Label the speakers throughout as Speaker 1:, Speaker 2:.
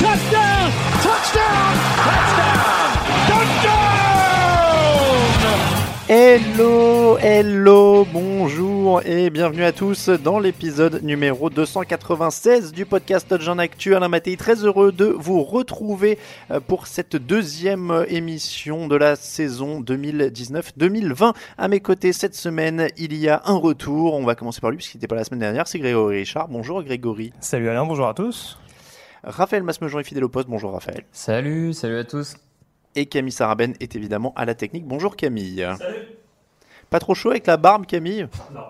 Speaker 1: Touchdown. Touchdown. Touchdown. Touchdown.
Speaker 2: Hello, hello, bonjour et bienvenue à tous dans l'épisode numéro 296 du podcast Touchdown Actu. Alain Mattei, très heureux de vous retrouver euh, pour cette deuxième émission de la saison 2019-2020. À mes côtés cette semaine, il y a un retour. On va commencer par lui puisqu'il n'était pas la semaine dernière. C'est Grégory Richard. Bonjour Grégory.
Speaker 3: Salut Alain, bonjour à tous.
Speaker 2: Raphaël Masmejean est fidèle au poste. Bonjour Raphaël.
Speaker 4: Salut, salut à tous.
Speaker 2: Et Camille Saraben est évidemment à la technique. Bonjour Camille. Salut. Pas trop chaud avec la barbe Camille?
Speaker 3: Non.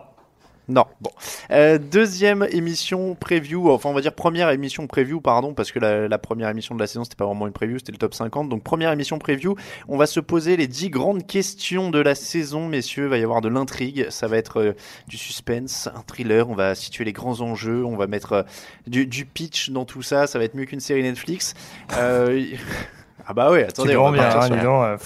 Speaker 2: Non, bon. Euh, deuxième émission preview, enfin on va dire première émission preview, pardon, parce que la, la première émission de la saison c'était pas vraiment une preview, c'était le top 50. Donc première émission preview, on va se poser les 10 grandes questions de la saison, messieurs. Il va y avoir de l'intrigue, ça va être euh, du suspense, un thriller, on va situer les grands enjeux, on va mettre euh, du, du, pitch dans tout ça, ça va être mieux qu'une série Netflix. Ah bah ouais, attendez,
Speaker 3: on va bien, hein, disons,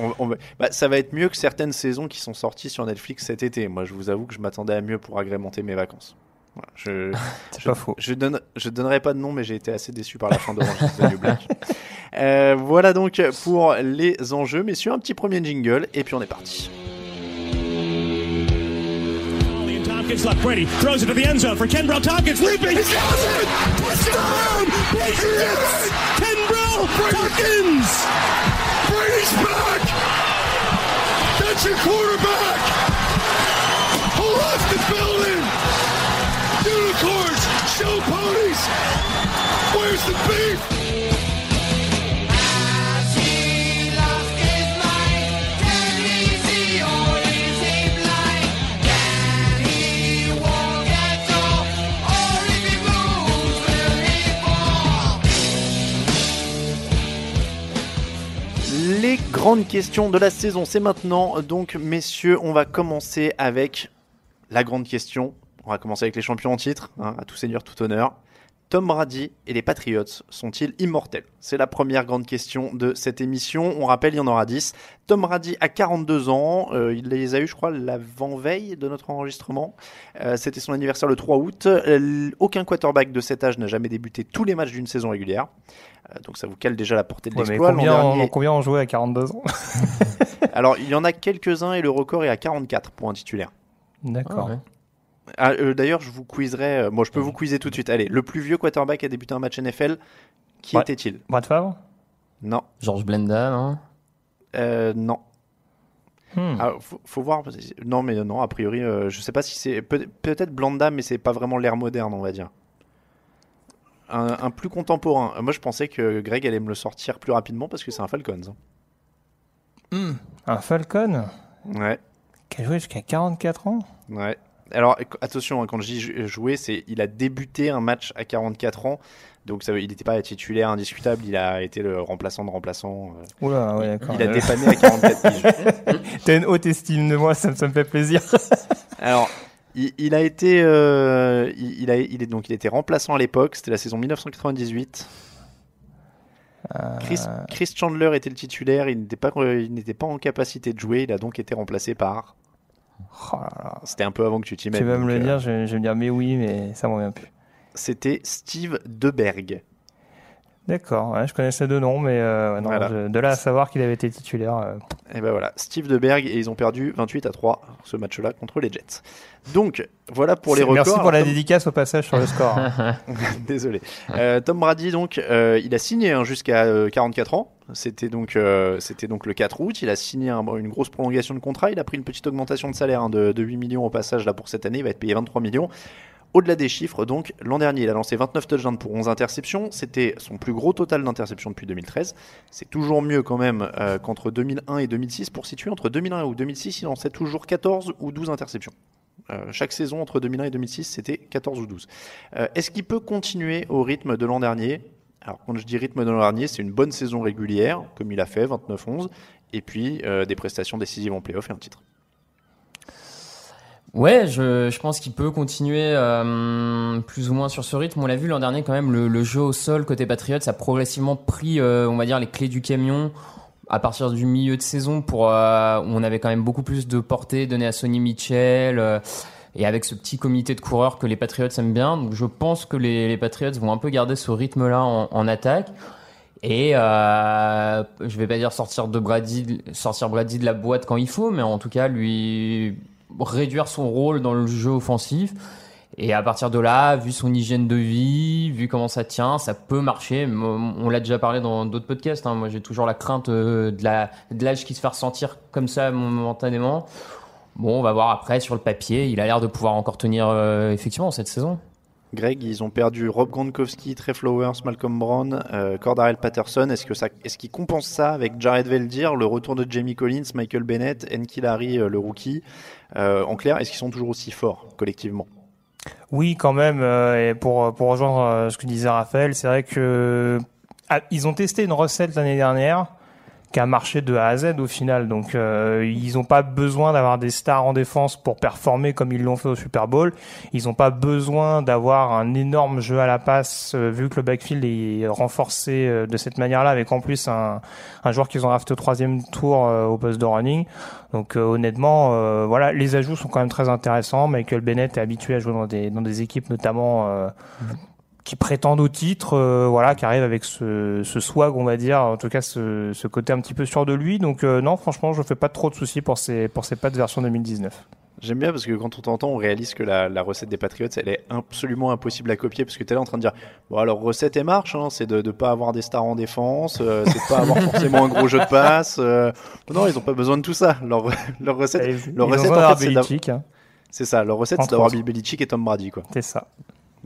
Speaker 2: on, on, bah, ça va être mieux que certaines saisons qui sont sorties sur Netflix cet été. Moi, je vous avoue que je m'attendais à mieux pour agrémenter mes vacances. Voilà, je,
Speaker 3: C'est pas faux.
Speaker 2: Je, donne, je donnerai pas de nom, mais j'ai été assez déçu par la fin d'Orange is the New Black. Euh, voilà donc pour les enjeux, messieurs. Un petit premier jingle, et puis on est parti.
Speaker 5: Tompkins left Brady throws it to the end zone for Ken Brown Tompkins leaping.
Speaker 6: He's got it! Touchdown! Patriots!
Speaker 5: Ken Brown Tompkins.
Speaker 6: Brady's back! That's your quarterback! Who left the building? Unicorns! Show ponies! Where's the beef?
Speaker 2: Les grandes questions de la saison, c'est maintenant. Donc, messieurs, on va commencer avec la grande question. On va commencer avec les champions en titre, hein, à tout seigneur, tout honneur. Tom Brady et les Patriots sont-ils immortels? C'est la première grande question de cette émission. On rappelle, il y en aura 10. Tom Brady a 42 ans. Euh, il les a eu, je crois, l'avant-veille de notre enregistrement. Euh, C'était son anniversaire le 3 août. Euh, aucun quarterback de cet âge n'a jamais débuté tous les matchs d'une saison régulière. Euh, donc ça vous cale déjà la portée de
Speaker 3: Ouais,
Speaker 2: l'exploit.
Speaker 3: Combien,
Speaker 2: dernier-
Speaker 3: combien on jouait à 42 ans?
Speaker 2: Alors, il y en a quelques-uns et le record est à 44 pour un titulaire.
Speaker 3: D'accord.
Speaker 4: Ah ouais.
Speaker 2: Ah, euh, D'ailleurs, je vous quizerai. euh, moi, je peux vous quizer tout de suite. Allez, le plus vieux quarterback à débuter un match NFL, qui
Speaker 3: Ouais.
Speaker 2: était-il?
Speaker 3: Brad Favre?
Speaker 2: Non.
Speaker 4: George Blenda, non
Speaker 2: Euh, non.
Speaker 3: Hmm.
Speaker 2: Ah, faut, faut voir. Non, mais non, a priori, euh, je sais pas si c'est. peut- Peut-être Blanda, mais c'est pas vraiment l'ère moderne, on va dire. Un, un plus contemporain. Moi, je pensais que Greg allait me le sortir plus rapidement parce que c'est un Falcons. hein.
Speaker 3: Un Falcon?
Speaker 2: Ouais,
Speaker 3: qui a joué jusqu'à 44 ans?
Speaker 2: Ouais. Alors attention, hein, quand je dis jouer, c'est il a débuté un match à 44 ans. Donc ça, il n'était pas titulaire indiscutable, il a été le remplaçant de remplaçant. euh,
Speaker 3: Oula, ouais,
Speaker 2: il a dépanné à 44 piges.
Speaker 3: T'as une haute estime de moi, ça, me- ça me fait plaisir.
Speaker 2: Alors, il, il a été, euh, il, il a, il est donc il était remplaçant à l'époque. C'était la saison 1998. Chris, Chris Chandler était le titulaire. Il n'était pas, euh, il n'était pas en capacité de jouer. Il a donc été remplacé par.
Speaker 3: Oh.
Speaker 2: C'était un peu avant que tu t'y mettes.
Speaker 3: Tu vas me le
Speaker 2: euh,
Speaker 3: dire, je, je vais me dire mais oui, mais ça m'en vient plus.
Speaker 2: C'était Steve Deberg.
Speaker 3: D'accord, ouais, je connaissais deux noms, mais euh, ouais, non,
Speaker 2: Voilà.
Speaker 3: je- de là à savoir qu'il avait été titulaire. euh,
Speaker 2: Et ben voilà, Steve Deberg et ils ont perdu 28 à 3 ce match-là contre les Jets. Donc voilà pour les records.
Speaker 3: Merci pour la
Speaker 2: Tom-
Speaker 3: dédicace au passage sur le score.
Speaker 2: Désolé. Tom Brady, donc, il a signé hein, jusqu'à euh, 44 ans. C'était donc, euh, c'était donc le 4 août. Il a signé un- une grosse prolongation de contrat. Il a pris une petite augmentation de salaire hein, de, de 8 millions au passage là pour cette année. Il va être payé 23 millions. Au-delà des chiffres, donc, l'an dernier, il a lancé 29 touchdowns pour 11 interceptions. C'était son plus gros total d'interceptions depuis 2013. C'est toujours mieux quand même euh, qu'entre 2001 et 2006. Pour situer, entre 2001 ou 2006, il lançait toujours 14 ou 12 interceptions. Euh, chaque saison entre 2001 et 2006, c'était 14 ou 12. Euh, Est-ce qu'il peut continuer au rythme de l'an dernier? Alors, quand je dis rythme de l'an dernier, c'est une bonne saison régulière, comme il a fait, 29-11, et puis euh, des prestations décisives en playoff et un titre.
Speaker 4: Ouais, je, pense qu'il peut continuer euh, plus ou moins sur ce rythme. On l'a vu l'an dernier quand même, le, jeu au sol côté Patriots a progressivement pris, euh, on va dire, les clés du camion à partir du milieu de saison pour où on avait quand même beaucoup plus de portée donnée à Sonny Mitchell et avec ce petit comité de coureurs que les Patriots aiment bien. Donc je pense que les, Patriots vont un peu garder ce rythme-là en, attaque. Et euh, je vais pas dire sortir de Brady, sortir Brady de la boîte quand il faut, mais en tout cas lui réduire son rôle dans le jeu offensif. Et à partir de là, vu son hygiène de vie, vu comment ça tient, ça peut marcher. On l'a déjà parlé dans d'autres podcasts. hein. Moi, j'ai toujours la crainte euh, de l'âge qui se fait ressentir comme ça momentanément. Bon, on va voir après sur le papier. Il a l'air de pouvoir encore tenir euh, effectivement cette saison.
Speaker 2: Greg, ils ont perdu Rob Gronkowski, Trey Flowers, Malcolm Brown, euh, Cordarrelle Patterson. Est-ce que ça, est-ce qu'ils compensent ça avec Jared Veldir, le retour de Jamie Collins, Michael Bennett, Enkil Harry, euh, le rookie? Euh, En clair, est-ce qu'ils sont toujours aussi forts collectivement?
Speaker 3: Oui, quand même. euh, et pour pour rejoindre ce que disait Raphaël, c'est vrai que ah, ils ont testé une recette l'année dernière qui a marché de A à Z au final. Donc euh, ils n'ont pas besoin d'avoir des stars en défense pour performer comme ils l'ont fait au Super Bowl. Ils n'ont pas besoin d'avoir un énorme jeu à la passe euh, vu que le backfield est renforcé euh, de cette manière-là, avec en plus un, un joueur qu'ils ont drafté au troisième tour au poste de running. Donc honnêtement, voilà, les ajouts sont quand même très intéressants. Michael Bennett est habitué à jouer dans des dans des équipes notamment qui prétendent au titre, euh, voilà, qui arrivent avec ce, ce swag, on va dire, en tout cas ce, ce côté un petit peu sûr de lui. Donc euh, non, franchement, je fais pas trop de soucis pour ces pour ces pattes version 2019.
Speaker 2: J'aime bien parce que quand on t'entend, on réalise que la, la recette des Patriots, elle est absolument impossible à copier parce que tu es là en train de dire, bon alors recette et marche, hein, c'est de ne pas avoir des stars en défense, euh, c'est de pas avoir forcément un gros jeu de passe. euh, non, ils n'ont pas besoin de tout ça. Leur, leur recette,
Speaker 3: Ils-
Speaker 2: leur recette en fait, c'est
Speaker 3: hein.
Speaker 2: c'est ça. Leur recette, c'est d'avoir. Bill Belichick et Tom Brady, quoi.
Speaker 3: C'est ça.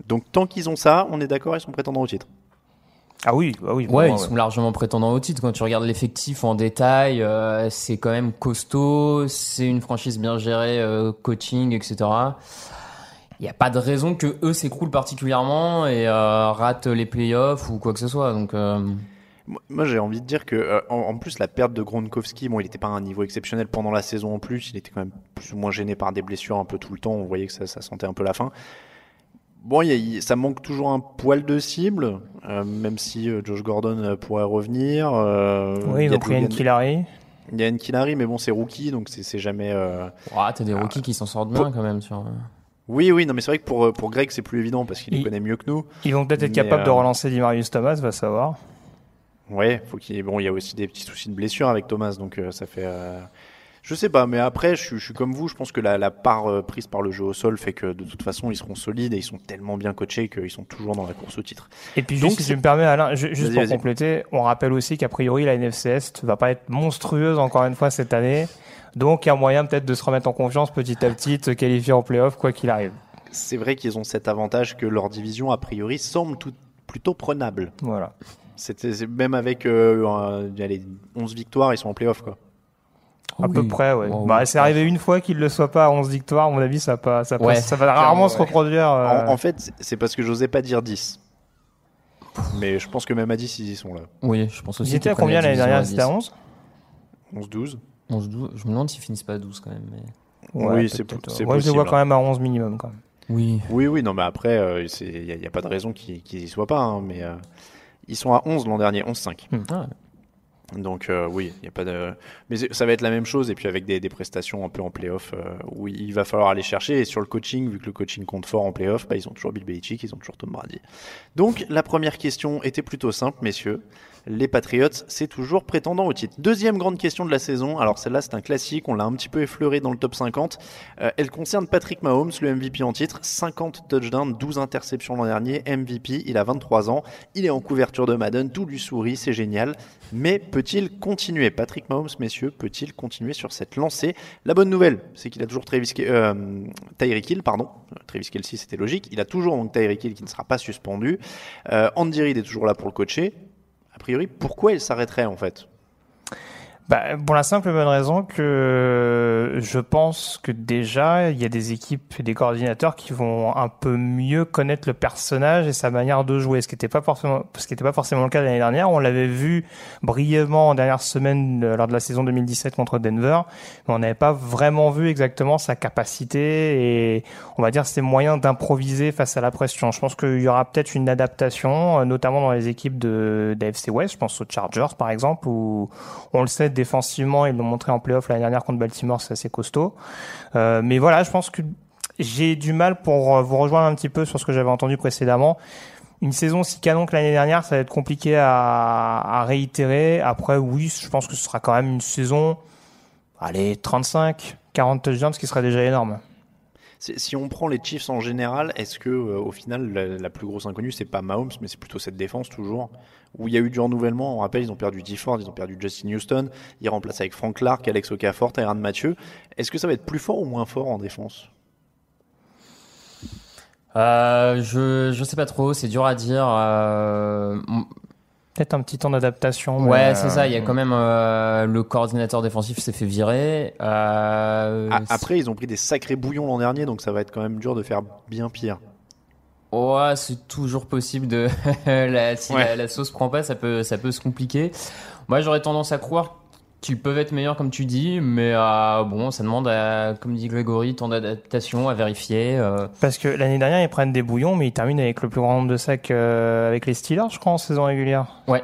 Speaker 2: Donc tant qu'ils ont ça, on est d'accord, ils sont prétendants au titre.
Speaker 3: Ah oui, bah oui.
Speaker 4: Ouais, ils sont largement prétendants au titre. Quand tu regardes l'effectif en détail, euh, c'est quand même costaud. C'est une franchise bien gérée, euh, coaching, etc. Il n'y a pas de raison que eux s'écroulent particulièrement et euh, ratent les playoffs ou quoi que ce soit. Donc, euh,
Speaker 2: Moi- Moi, j'ai envie de dire que, euh, en, en plus, la perte de Gronkowski, bon, il n'était pas à un niveau exceptionnel pendant la saison en plus. Il était quand même plus ou moins gêné par des blessures un peu tout le temps. On voyait que ça, ça sentait un peu la fin. Bon, y a- ça manque toujours un poil de cible, euh, même si euh, Josh Gordon euh, pourrait revenir. euh,
Speaker 3: Oui,
Speaker 2: il y
Speaker 3: ils
Speaker 2: a
Speaker 3: ont pris
Speaker 2: Logan-
Speaker 3: Nkilari.
Speaker 2: Il y a Nkilari, mais bon, c'est rookie, donc c'est jamais. euh,
Speaker 4: ouah, t'as des rookies qui s'en sortent bien quand même. Sur...
Speaker 2: Oui, oui, non, mais c'est vrai que pour, pour Greg, c'est plus évident parce qu'il les connaît mieux que nous.
Speaker 3: Ils vont peut-être être capables de relancer Dimarius Thomas, va savoir.
Speaker 2: Ouais, faut qu'il bon, il y a aussi des petits soucis de blessure avec Thomas, donc euh, ça fait. Je sais pas, mais après, je, suis- je suis comme vous. Je pense que la, la part euh, prise par le jeu au sol fait que de toute façon, ils seront solides et ils sont tellement bien coachés qu'ils sont toujours dans la course au titre.
Speaker 3: Et puis
Speaker 2: Donc,
Speaker 3: juste, si tu me permets, Alain, ju- juste pour compléter, on rappelle aussi qu'a priori la NFC Est va pas être monstrueuse encore une fois cette année. Donc il y a moyen peut-être de se remettre en confiance petit à petit, de se qualifier en playoff quoi qu'il arrive.
Speaker 2: C'est vrai qu'ils ont cet avantage que leur division, a priori, semble tout, plutôt prenable.
Speaker 3: Voilà.
Speaker 2: C'était même avec euh, allez, 11 victoires, ils sont en playoff, quoi.
Speaker 3: À peu
Speaker 4: Oui.
Speaker 3: près, ouais.
Speaker 4: Ouais,
Speaker 3: bah,
Speaker 4: oui.
Speaker 3: c'est arrivé une fois qu'il ne le soit pas à 11 victoires. À mon avis, ça, pas, ça,
Speaker 4: Ouais.
Speaker 3: passe- ça va rarement se
Speaker 4: Ouais.
Speaker 3: reproduire. euh,
Speaker 2: En, en fait, c'est parce que j'osais pas dire 10. Mais je pense que même à 10, ils y sont là.
Speaker 4: Oui, je pense aussi.
Speaker 3: Ils étaient à combien
Speaker 4: la
Speaker 3: l'année dernière C'était à
Speaker 4: 10.
Speaker 3: 11
Speaker 2: 11-12.
Speaker 4: 11, 12. Je me demande s'ils finissent pas à 12 quand même. Mais...
Speaker 2: Oui, c'est
Speaker 3: peut-être.
Speaker 2: po- c'est
Speaker 3: Moi, je les vois
Speaker 2: possible.
Speaker 3: quand même à 11 minimum. Quand même.
Speaker 4: Oui.
Speaker 2: Oui, oui, non, mais après, il n'y a, pas de raison qu'ils qu'ils y soient pas. hein, mais euh, ils sont à 11 l'an dernier, 11-5.
Speaker 4: Ah,
Speaker 2: Donc euh, oui, il y a pas de. Mais ça va être la même chose et puis avec des, des prestations un peu en playoff euh, où il va falloir aller chercher. Et sur le coaching, vu que le coaching compte fort en playoff, bah, ils ont toujours Bill Belichick, ils ont toujours Tom Brady. Donc la première question était plutôt simple, messieurs. Les Patriots, c'est toujours prétendant au titre. Deuxième grande question de la saison. Alors celle-là, c'est un classique. On l'a un petit peu effleuré dans le top 50. Euh, elle concerne Patrick Mahomes, le MVP en titre. 50 touchdowns, 12 interceptions l'an dernier. MVP, il a 23 ans. Il est en couverture de Madden. Tout lui sourit, c'est génial. Mais peut-il continuer? Patrick Mahomes, messieurs, peut-il continuer sur cette lancée? La bonne nouvelle, c'est qu'il a toujours Travis euh, Tyreek Hill, pardon. Travis Kelsey, c'était logique. Il a toujours donc Tyreek Hill qui ne sera pas suspendu. Euh, Andy Reid est toujours là pour le coacher. A priori, pourquoi il s'arrêterait en fait?
Speaker 3: Bah, pour la simple et bonne raison que je pense que déjà, il y a des équipes et des coordinateurs qui vont un peu mieux connaître le personnage et sa manière de jouer, ce qui n'était pas forcément, ce qui n'était pas forcément le cas l'année dernière. On l'avait vu brièvement en dernière semaine euh, lors de la saison 2017 contre Denver, mais on n'avait pas vraiment vu exactement sa capacité et on va dire ses moyens d'improviser face à la pression. Je pense qu'il y aura peut-être une adaptation, euh, notamment dans les équipes de d'AFC West. Je pense aux Chargers par exemple, où on le sait défensivement, ils l'ont montré en playoff l'année dernière contre Baltimore, c'est assez costaud. Euh, mais voilà, je pense que j'ai du mal pour euh, vous rejoindre un petit peu sur ce que j'avais entendu précédemment. Une saison si canon que l'année dernière, ça va être compliqué à, réitérer. Après, oui, je pense que ce sera quand même une saison, allez, 35, 40 touchdowns, ce qui serait déjà énorme.
Speaker 2: Si on prend les Chiefs en général, est-ce que euh, au final la, la plus grosse inconnue c'est pas Mahomes, mais c'est plutôt cette défense toujours où il y a eu du renouvellement? On rappelle, ils ont perdu D Ford, ils ont perdu Justin Houston, ils remplacent avec Frank Clark, Alex Okafor, Tyrann Mathieu. Est-ce que ça va être plus fort ou moins fort en défense?
Speaker 4: Euh, je, je sais pas trop, c'est dur à dire. Euh,
Speaker 3: Peut-être un petit temps d'adaptation.
Speaker 4: ouais,
Speaker 3: euh,
Speaker 4: c'est ça. Il y a quand même euh, le coordinateur défensif s'est fait virer. Euh,
Speaker 2: Après, ils ont pris des sacrés bouillons l'an dernier, donc ça va être quand même dur de faire bien pire.
Speaker 4: Ouais, c'est toujours possible de la, si
Speaker 2: Ouais.
Speaker 4: la, la sauce prend pas, ça peut ça peut se compliquer. Moi, j'aurais tendance à croire qu'ils peuvent être meilleurs comme tu dis, mais euh, bon, ça demande à, comme dit Grégory, temps d'adaptation à vérifier. euh.
Speaker 3: Parce que l'année dernière, ils prennent des bouillons, mais ils terminent avec le plus grand nombre de sacs euh, avec les Steelers, je crois, en saison régulière.
Speaker 4: Ouais,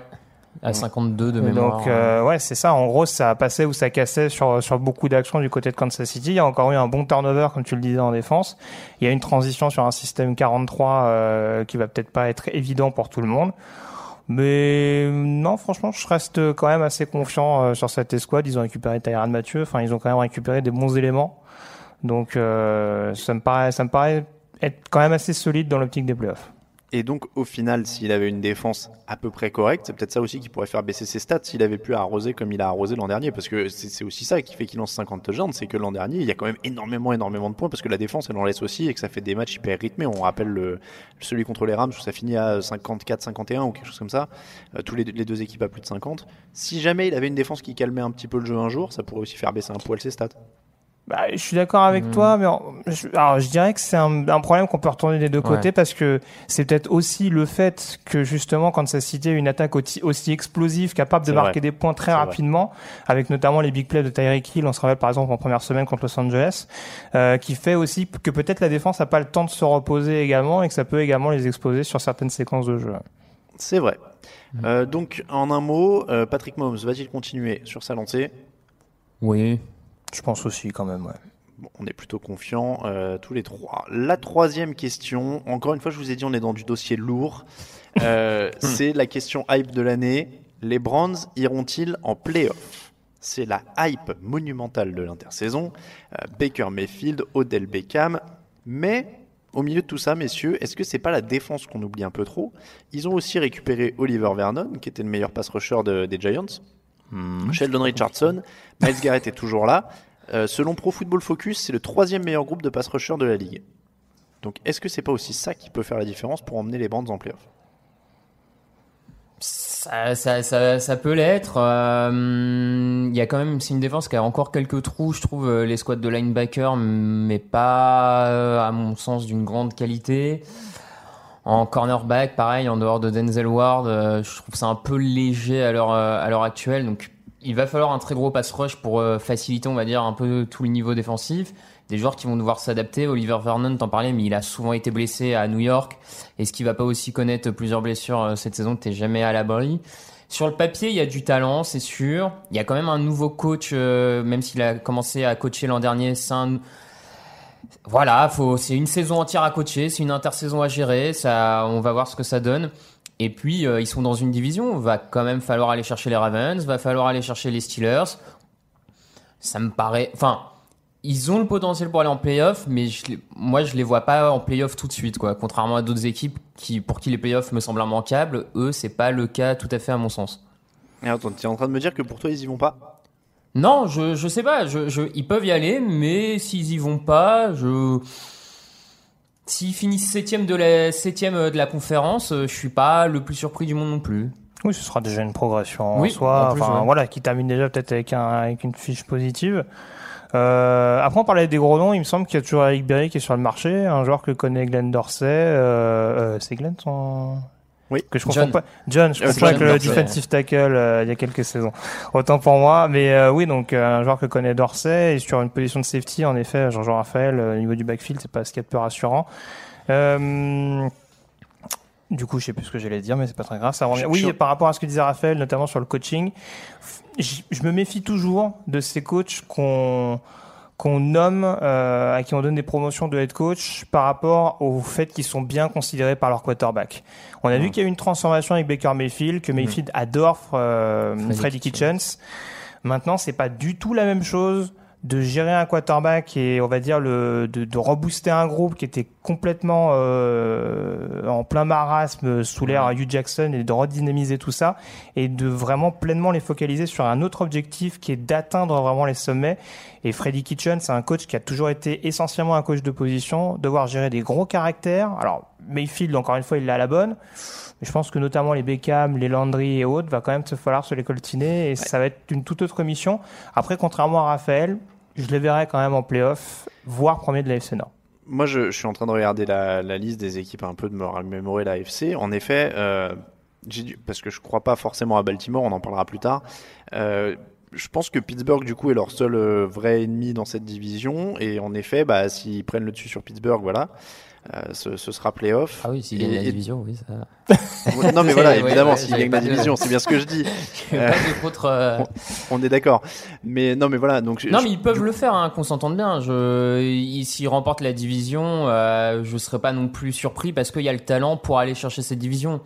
Speaker 4: à 52 de mémoire.
Speaker 3: Donc, euh, ouais, c'est ça. En gros, ça passait ou ça cassait sur, sur beaucoup d'actions du côté de Kansas City. Il y a encore eu un bon turnover, comme tu le disais, en défense. Il y a une transition sur un système 43 euh, qui va peut-être pas être évident pour tout le monde. Mais non, franchement, je reste quand même assez confiant euh, sur cette escouade. Ils ont récupéré Tyrann Mathieu. Enfin, ils ont quand même récupéré des bons éléments. Donc, euh, ça me paraît, ça me paraît être quand même assez solide dans l'optique des playoffs.
Speaker 2: Et donc, au final, s'il avait une défense à peu près correcte, c'est peut-être ça aussi qui pourrait faire baisser ses stats s'il avait pu arroser comme il a arrosé l'an dernier. Parce que c'est aussi ça qui fait qu'il lance 50 touchdowns, c'est que l'an dernier, il y a quand même énormément, énormément de points parce que la défense, elle en laisse aussi et que ça fait des matchs hyper rythmés. On rappelle le, celui contre les Rams où ça finit à 54-51 ou quelque chose comme ça. Euh, tous les, les deux équipes à plus de 50. Si jamais il avait une défense qui calmait un petit peu le jeu un jour, ça pourrait aussi faire baisser un poil ses stats.
Speaker 3: Bah, je suis d'accord avec
Speaker 4: Hmm.
Speaker 3: toi, mais je, alors je dirais que c'est un, un problème qu'on peut retourner des deux
Speaker 4: Ouais.
Speaker 3: côtés parce que c'est peut-être aussi le fait que justement quand ça citait une attaque aussi, aussi explosive, capable de marquer
Speaker 2: vrai.
Speaker 3: des points très
Speaker 2: vrai.
Speaker 3: rapidement, avec notamment les big plays de Tyreek Hill, on se rappelle par exemple en première semaine contre Los Angeles, euh, qui fait aussi que peut-être la défense n'a pas le temps de se reposer également et que ça peut également les exposer sur certaines séquences de jeu.
Speaker 2: C'est vrai.
Speaker 4: Hmm.
Speaker 2: Euh, donc, en un mot, euh, Patrick Mahomes va-t-il continuer sur sa lancée?
Speaker 4: Oui.
Speaker 3: Je pense aussi quand même, ouais.
Speaker 2: Bon, on est plutôt confiants euh, tous les trois. La troisième question, encore une fois, je vous ai dit, on est dans du dossier lourd. Euh, c'est la question hype de l'année. Les Browns iront-ils en playoff? C'est la hype monumentale de l'intersaison. Euh, Baker Mayfield, Odell Beckham. Mais au milieu de tout ça, messieurs, est-ce que c'est pas la défense qu'on oublie un peu trop? Ils ont aussi récupéré Oliver Vernon, qui était le meilleur pass rusher de- des Giants. Sheldon Richardson, Miles Garrett est toujours là. Euh, selon Pro Football Focus, c'est le troisième meilleur groupe de pass rushers de la ligue. Donc, est-ce que c'est pas aussi ça qui peut faire la différence pour emmener les bandes en playoff?
Speaker 4: Ça, ça, ça, ça peut l'être. Euh, Il y a quand même, c'est une défense qui a encore quelques trous, je trouve, euh, les squads de linebacker, mais pas, à mon sens, d'une grande qualité. En cornerback, pareil, en dehors de Denzel Ward, euh, je trouve ça un peu léger à l'heure euh, à l'heure actuelle. Donc, il va falloir un très gros pass rush pour euh, faciliter, on va dire, un peu tout le niveau défensif. Des joueurs qui vont devoir s'adapter. Oliver Vernon, t'en parlais, mais il a souvent été blessé à New York. Est-ce qu'il va pas aussi connaître plusieurs blessures euh, cette saison T'es jamais à l'abri? Sur le papier, il y a du talent, c'est sûr. Il y a quand même un nouveau coach, euh, même s'il a commencé à coacher l'an dernier. C'est Voilà, faut, c'est une saison entière à coacher, c'est une intersaison à gérer. Ça, on va voir ce que ça donne. Et puis, euh, ils sont dans une division. Va quand même falloir aller chercher les Ravens, va falloir aller chercher les Steelers. Ça me paraît. Enfin, ils ont le potentiel pour aller en playoff, mais moi, je les vois pas en playoff tout de suite, quoi. Contrairement à d'autres équipes qui, pour qui les playoffs me semblent immanquables, eux, c'est pas le cas tout à fait à mon sens.
Speaker 2: Et attends, t'es en train de me dire que pour toi, ils y vont pas?
Speaker 4: Non, je, je sais pas. Je, je, ils peuvent y aller, mais s'ils y vont pas, je. S'ils finissent septième de la septième de la conférence, euh, je suis pas le plus surpris du monde non plus.
Speaker 3: Oui, ce sera déjà une progression en
Speaker 4: Oui,
Speaker 3: soi.
Speaker 4: en plus,
Speaker 3: enfin,
Speaker 4: ouais.
Speaker 3: voilà, qui termine déjà peut-être avec, un, avec une fiche positive. Euh, après, on parlait des gros noms. Il me semble qu'il y a toujours Eric Berry qui est sur le marché, un joueur que connaît Glenn Dorsey. Euh, euh, c'est Glenn son.
Speaker 2: Oui.
Speaker 3: Que je confonds
Speaker 4: John.
Speaker 3: pas. John, je
Speaker 2: Euh,
Speaker 3: confonds
Speaker 2: John
Speaker 3: avec le defensive tackle euh, il y a quelques saisons. Autant pour moi. Mais euh, oui, donc euh, un joueur que connaît Dorsey et sur une position de safety, en effet, Jean-Jean Raphaël, euh, au niveau du backfield, c'est pas ce qu'il y a de peu rassurant. Euh, du coup, je sais plus ce que j'allais dire, mais c'est pas très grave. Ça revient. Oui, par rapport à ce que disait Raphaël, notamment sur le coaching, je, je me méfie toujours de ces coachs qu'on qu'on nomme, euh, à qui on donne des promotions de head coach par rapport au fait qu'ils sont bien considérés par leur quarterback. On a vu qu'il y a eu une transformation avec Baker Mayfield, que Mayfield adore euh, Freddy
Speaker 4: Kitchens.
Speaker 3: Kitchens. Maintenant, c'est pas du tout la même chose de gérer un quarterback et on va dire le de, de rebooster un groupe qui était complètement euh, en plein marasme sous l'ère Hugh Jackson et de redynamiser tout ça et de vraiment pleinement les focaliser sur un autre objectif qui est d'atteindre vraiment les sommets. Et Freddy Kitchen c'est un coach qui a toujours été essentiellement un coach de position devoir gérer des gros caractères. Alors Mayfield encore une fois il l'a à la bonne. Mais je pense que notamment les Beckham, les Landry et autres, va quand même se falloir se les coltiner et ça va être une toute autre mission. Après, contrairement à Raphaël, je les verrai quand même en playoff, voire premier de la FC Nord.
Speaker 2: Moi, je, suis en train de regarder la, liste des équipes un peu de me remémorer la FC. En effet, euh, dû- parce que je crois pas forcément à Baltimore, on en parlera plus tard. Euh, je pense que Pittsburgh, du coup, est leur seul euh, vrai ennemi dans cette division. Et en effet, bah, s'ils prennent le dessus sur Pittsburgh, voilà, euh, ce, ce sera playoff.
Speaker 4: Ah oui, s'ils
Speaker 2: Et-
Speaker 4: gagnent la
Speaker 2: et-
Speaker 4: division, oui, ça.
Speaker 2: Non, mais voilà, évidemment,
Speaker 4: ouais, j'avais
Speaker 2: gagnent la division, c'est bien ce que je dis.
Speaker 4: Pas d'autre, euh,
Speaker 2: On est d'accord. Mais non, mais voilà, donc.
Speaker 4: Non,
Speaker 2: je-
Speaker 4: mais ils peuvent le faire, hein, qu'on s'entende bien. Je, ils- s'ils remportent la division, euh, je serais pas non plus surpris parce qu'il y a le talent pour aller chercher cette division.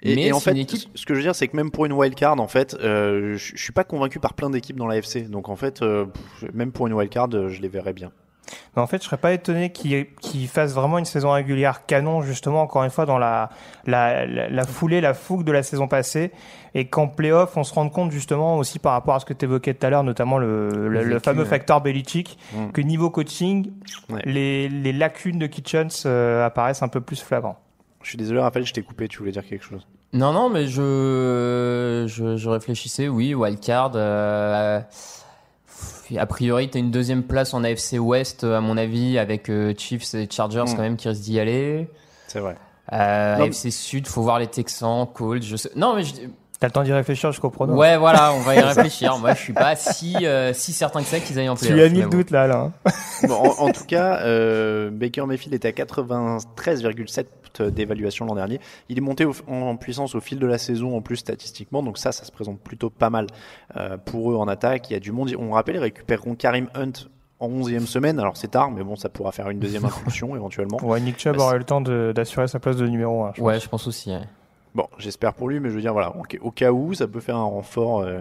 Speaker 2: Et,
Speaker 4: mais
Speaker 2: et en fait,
Speaker 4: équipe.
Speaker 2: ce que je veux dire, c'est que même pour une wild card, en fait, euh, je je suis pas convaincu par plein d'équipes dans la FC. Donc en fait, euh, pff, même pour une wild card, euh, je les verrais bien.
Speaker 3: Mais en fait, je serais pas étonné qu'ils qu'ils fassent vraiment une saison régulière canon, justement, encore une fois, dans la, la, la, la foulée, la fougue de la saison passée. Et qu'en playoff, on se rende compte, justement, aussi par rapport à ce que tu évoquais tout à l'heure, notamment le, le, fameux facteur Belichick,
Speaker 2: Mm.
Speaker 3: que niveau coaching,
Speaker 2: Ouais.
Speaker 3: les, les lacunes de Kitchens euh, apparaissent un peu plus flagrants.
Speaker 2: Je suis désolé, Raphaël, je t'ai coupé. Tu voulais dire quelque chose
Speaker 4: Non, non, mais je, je, je réfléchissais. Oui, wildcard. Euh, a priori, t'as une deuxième place en AFC West, à mon avis, avec euh, Chiefs et Chargers
Speaker 2: Mm.
Speaker 4: quand même qui risquent d'y aller.
Speaker 2: C'est vrai.
Speaker 4: Euh, AFC Sud, faut voir les Texans, Colts. Je sais... Non, mais je...
Speaker 3: T'as le temps d'y réfléchir jusqu'au prono.
Speaker 4: ouais, voilà, on va y réfléchir. Moi, je suis pas si euh, si certain que ça qu'ils aillent en playoff.
Speaker 3: Tu as mis le doute là, là. hein.
Speaker 2: Bon, en, en tout cas, euh, Baker Mayfield était à 93,7 d'évaluation l'an dernier. Il est monté au- en puissance au fil de la saison, en plus statistiquement. Donc ça, ça se présente plutôt pas mal euh, pour eux en attaque. Il y a du monde. On rappelle, ils récupéreront Karim Hunt en 11e semaine. Alors c'est tard, mais bon, ça pourra faire une deuxième impulsion éventuellement.
Speaker 3: Ouais, Nick Chubb
Speaker 2: Bah,
Speaker 3: aurait eu le temps d'assurer sa place de numéro 1.
Speaker 4: Ouais, je pense aussi. ouais.
Speaker 2: Bon, j'espère pour lui, mais je veux dire, voilà, au, cas où, ça peut faire un renfort. euh,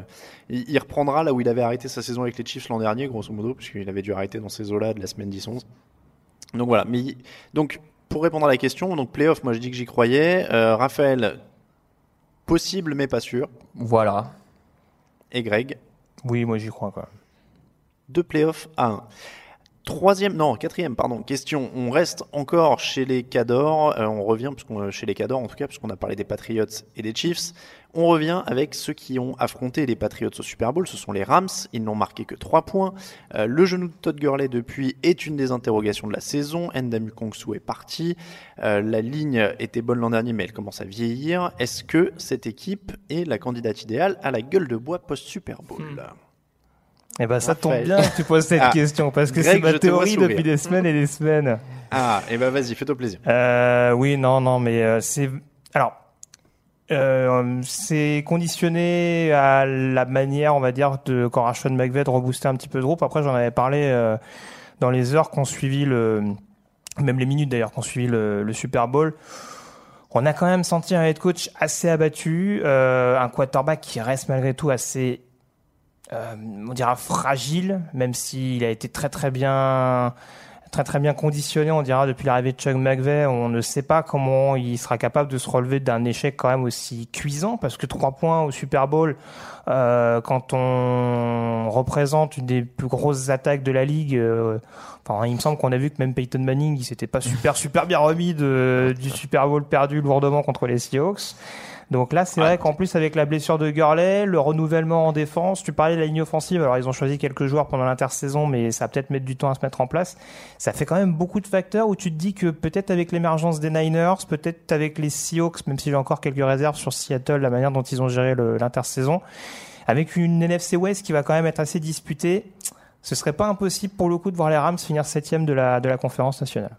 Speaker 2: il, il reprendra là où il avait arrêté sa saison avec les Chiefs l'an dernier, grosso modo, puisqu'il avait dû arrêter dans ces eaux-là de la semaine 10-11. Donc voilà, mais donc pour répondre à la question, donc playoff, moi je dis que j'y croyais. Euh, Raphaël, possible mais pas sûr.
Speaker 4: Voilà.
Speaker 2: Et Greg,
Speaker 3: Oui, moi j'y crois quoi.
Speaker 2: deux playoffs à un. Troisième, non, quatrième, pardon, question. On reste encore chez les Cadors. Euh, on revient, puisqu'on, chez les Cadors en tout cas, puisqu'on a parlé des Patriots et des Chiefs. On revient avec ceux qui ont affronté les Patriots au Super Bowl. Ce sont les Rams. Ils n'ont marqué que 3 points. Euh, le genou de Todd Gurley, depuis, est une des interrogations de la saison. Ndamu Kongsu est parti. Euh, la ligne était bonne l'an dernier, mais elle commence à vieillir. Est-ce que cette équipe est la candidate idéale à la gueule de bois post-Super Bowl?
Speaker 3: Eh ben, ça tombe bien que tu poses cette
Speaker 2: Ah,
Speaker 3: question parce que c'est ma théorie depuis des semaines et des semaines.
Speaker 2: Ah, et ben vas-y, fais-toi plaisir.
Speaker 3: Euh, oui, non, non, mais euh, c'est alors euh, c'est conditionné à la manière, on va dire, de quand Rashon McVeigh de rebooster un petit peu de groupe. Après, j'en avais parlé euh, dans les heures qu'on suivi le, même les minutes d'ailleurs qu'on suivi le, le Super Bowl. On a quand même senti un head coach assez abattu, un quarterback qui reste malgré tout assez euh, on dira fragile, même s'il a été très très bien très très bien conditionné, on dira depuis l'arrivée de Chuck McVeigh, on ne sait pas comment il sera capable de se relever d'un échec quand même aussi cuisant, parce que trois points au Super Bowl, euh, quand on représente une des plus grosses attaques de la ligue, euh, enfin il me semble qu'on a vu que même Peyton Manning, il s'était pas super super bien remis de, du Super Bowl perdu lourdement contre les Seahawks. Donc là, c'est vrai qu'en plus avec la blessure de Gurley, le renouvellement en défense, tu parlais de la ligne offensive, alors ils ont choisi quelques joueurs pendant l'intersaison, mais ça va peut-être mettre du temps à se mettre en place. Ça fait quand même beaucoup de facteurs où tu te dis que peut-être avec l'émergence des Niners, peut-être avec les Seahawks, même si j'ai encore quelques réserves sur Seattle, la manière dont ils ont géré l'intersaison, avec une NFC West qui va quand même être assez disputée, ce serait pas impossible pour le coup de voir les Rams finir septième de la, de la conférence nationale.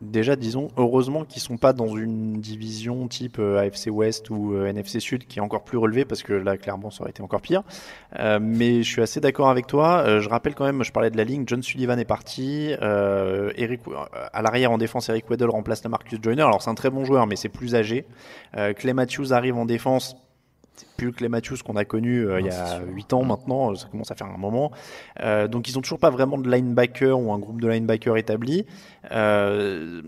Speaker 2: Déjà, disons, heureusement qu'ils sont pas dans une division type euh, AFC West ou euh, NFC Sud qui est encore plus relevée parce que là, clairement, ça aurait été encore pire. Euh, mais je suis assez d'accord avec toi. Euh, je rappelle quand même, je parlais de la ligne, John Sullivan est parti. Eric, à l'arrière en défense, Eric Weddle remplace la Marcus Joyner. Alors c'est un très bon joueur, mais c'est plus âgé. Clay Matthews arrive en défense. Plus le Clay Matthews qu'on a connu euh, il y a 8 ans maintenant, ça commence à faire un moment. Euh, donc ils ont toujours pas vraiment de linebacker ou un groupe de linebacker établi. Euh,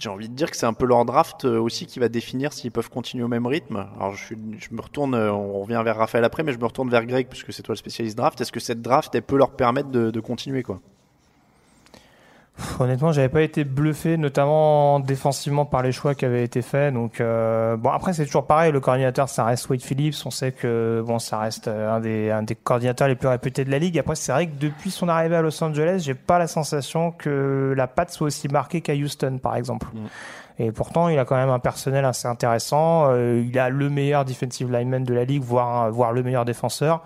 Speaker 2: J'ai envie de dire que c'est un peu leur draft aussi qui va définir s'ils peuvent continuer au même rythme. Alors je, suis, je me retourne, on revient vers Raphaël après, mais je me retourne vers Greg puisque c'est toi le spécialiste draft. Est-ce que cette draft elle peut leur permettre de, de continuer quoi?
Speaker 3: Honnêtement, j'avais pas été bluffé, notamment défensivement par les choix qui avaient été faits. Donc euh, bon, après c'est toujours pareil. Le coordinateur, ça reste Wade Phillips. On sait que bon, ça reste euh, un des un des coordinateurs les plus réputés de la ligue. Après, c'est vrai que depuis son arrivée à Los Angeles, j'ai pas la sensation que la patte soit aussi marquée qu'à Houston, par exemple. Et pourtant, il a quand même un personnel assez intéressant. Euh, il a le meilleur defensive lineman de la ligue, voire voire le meilleur défenseur.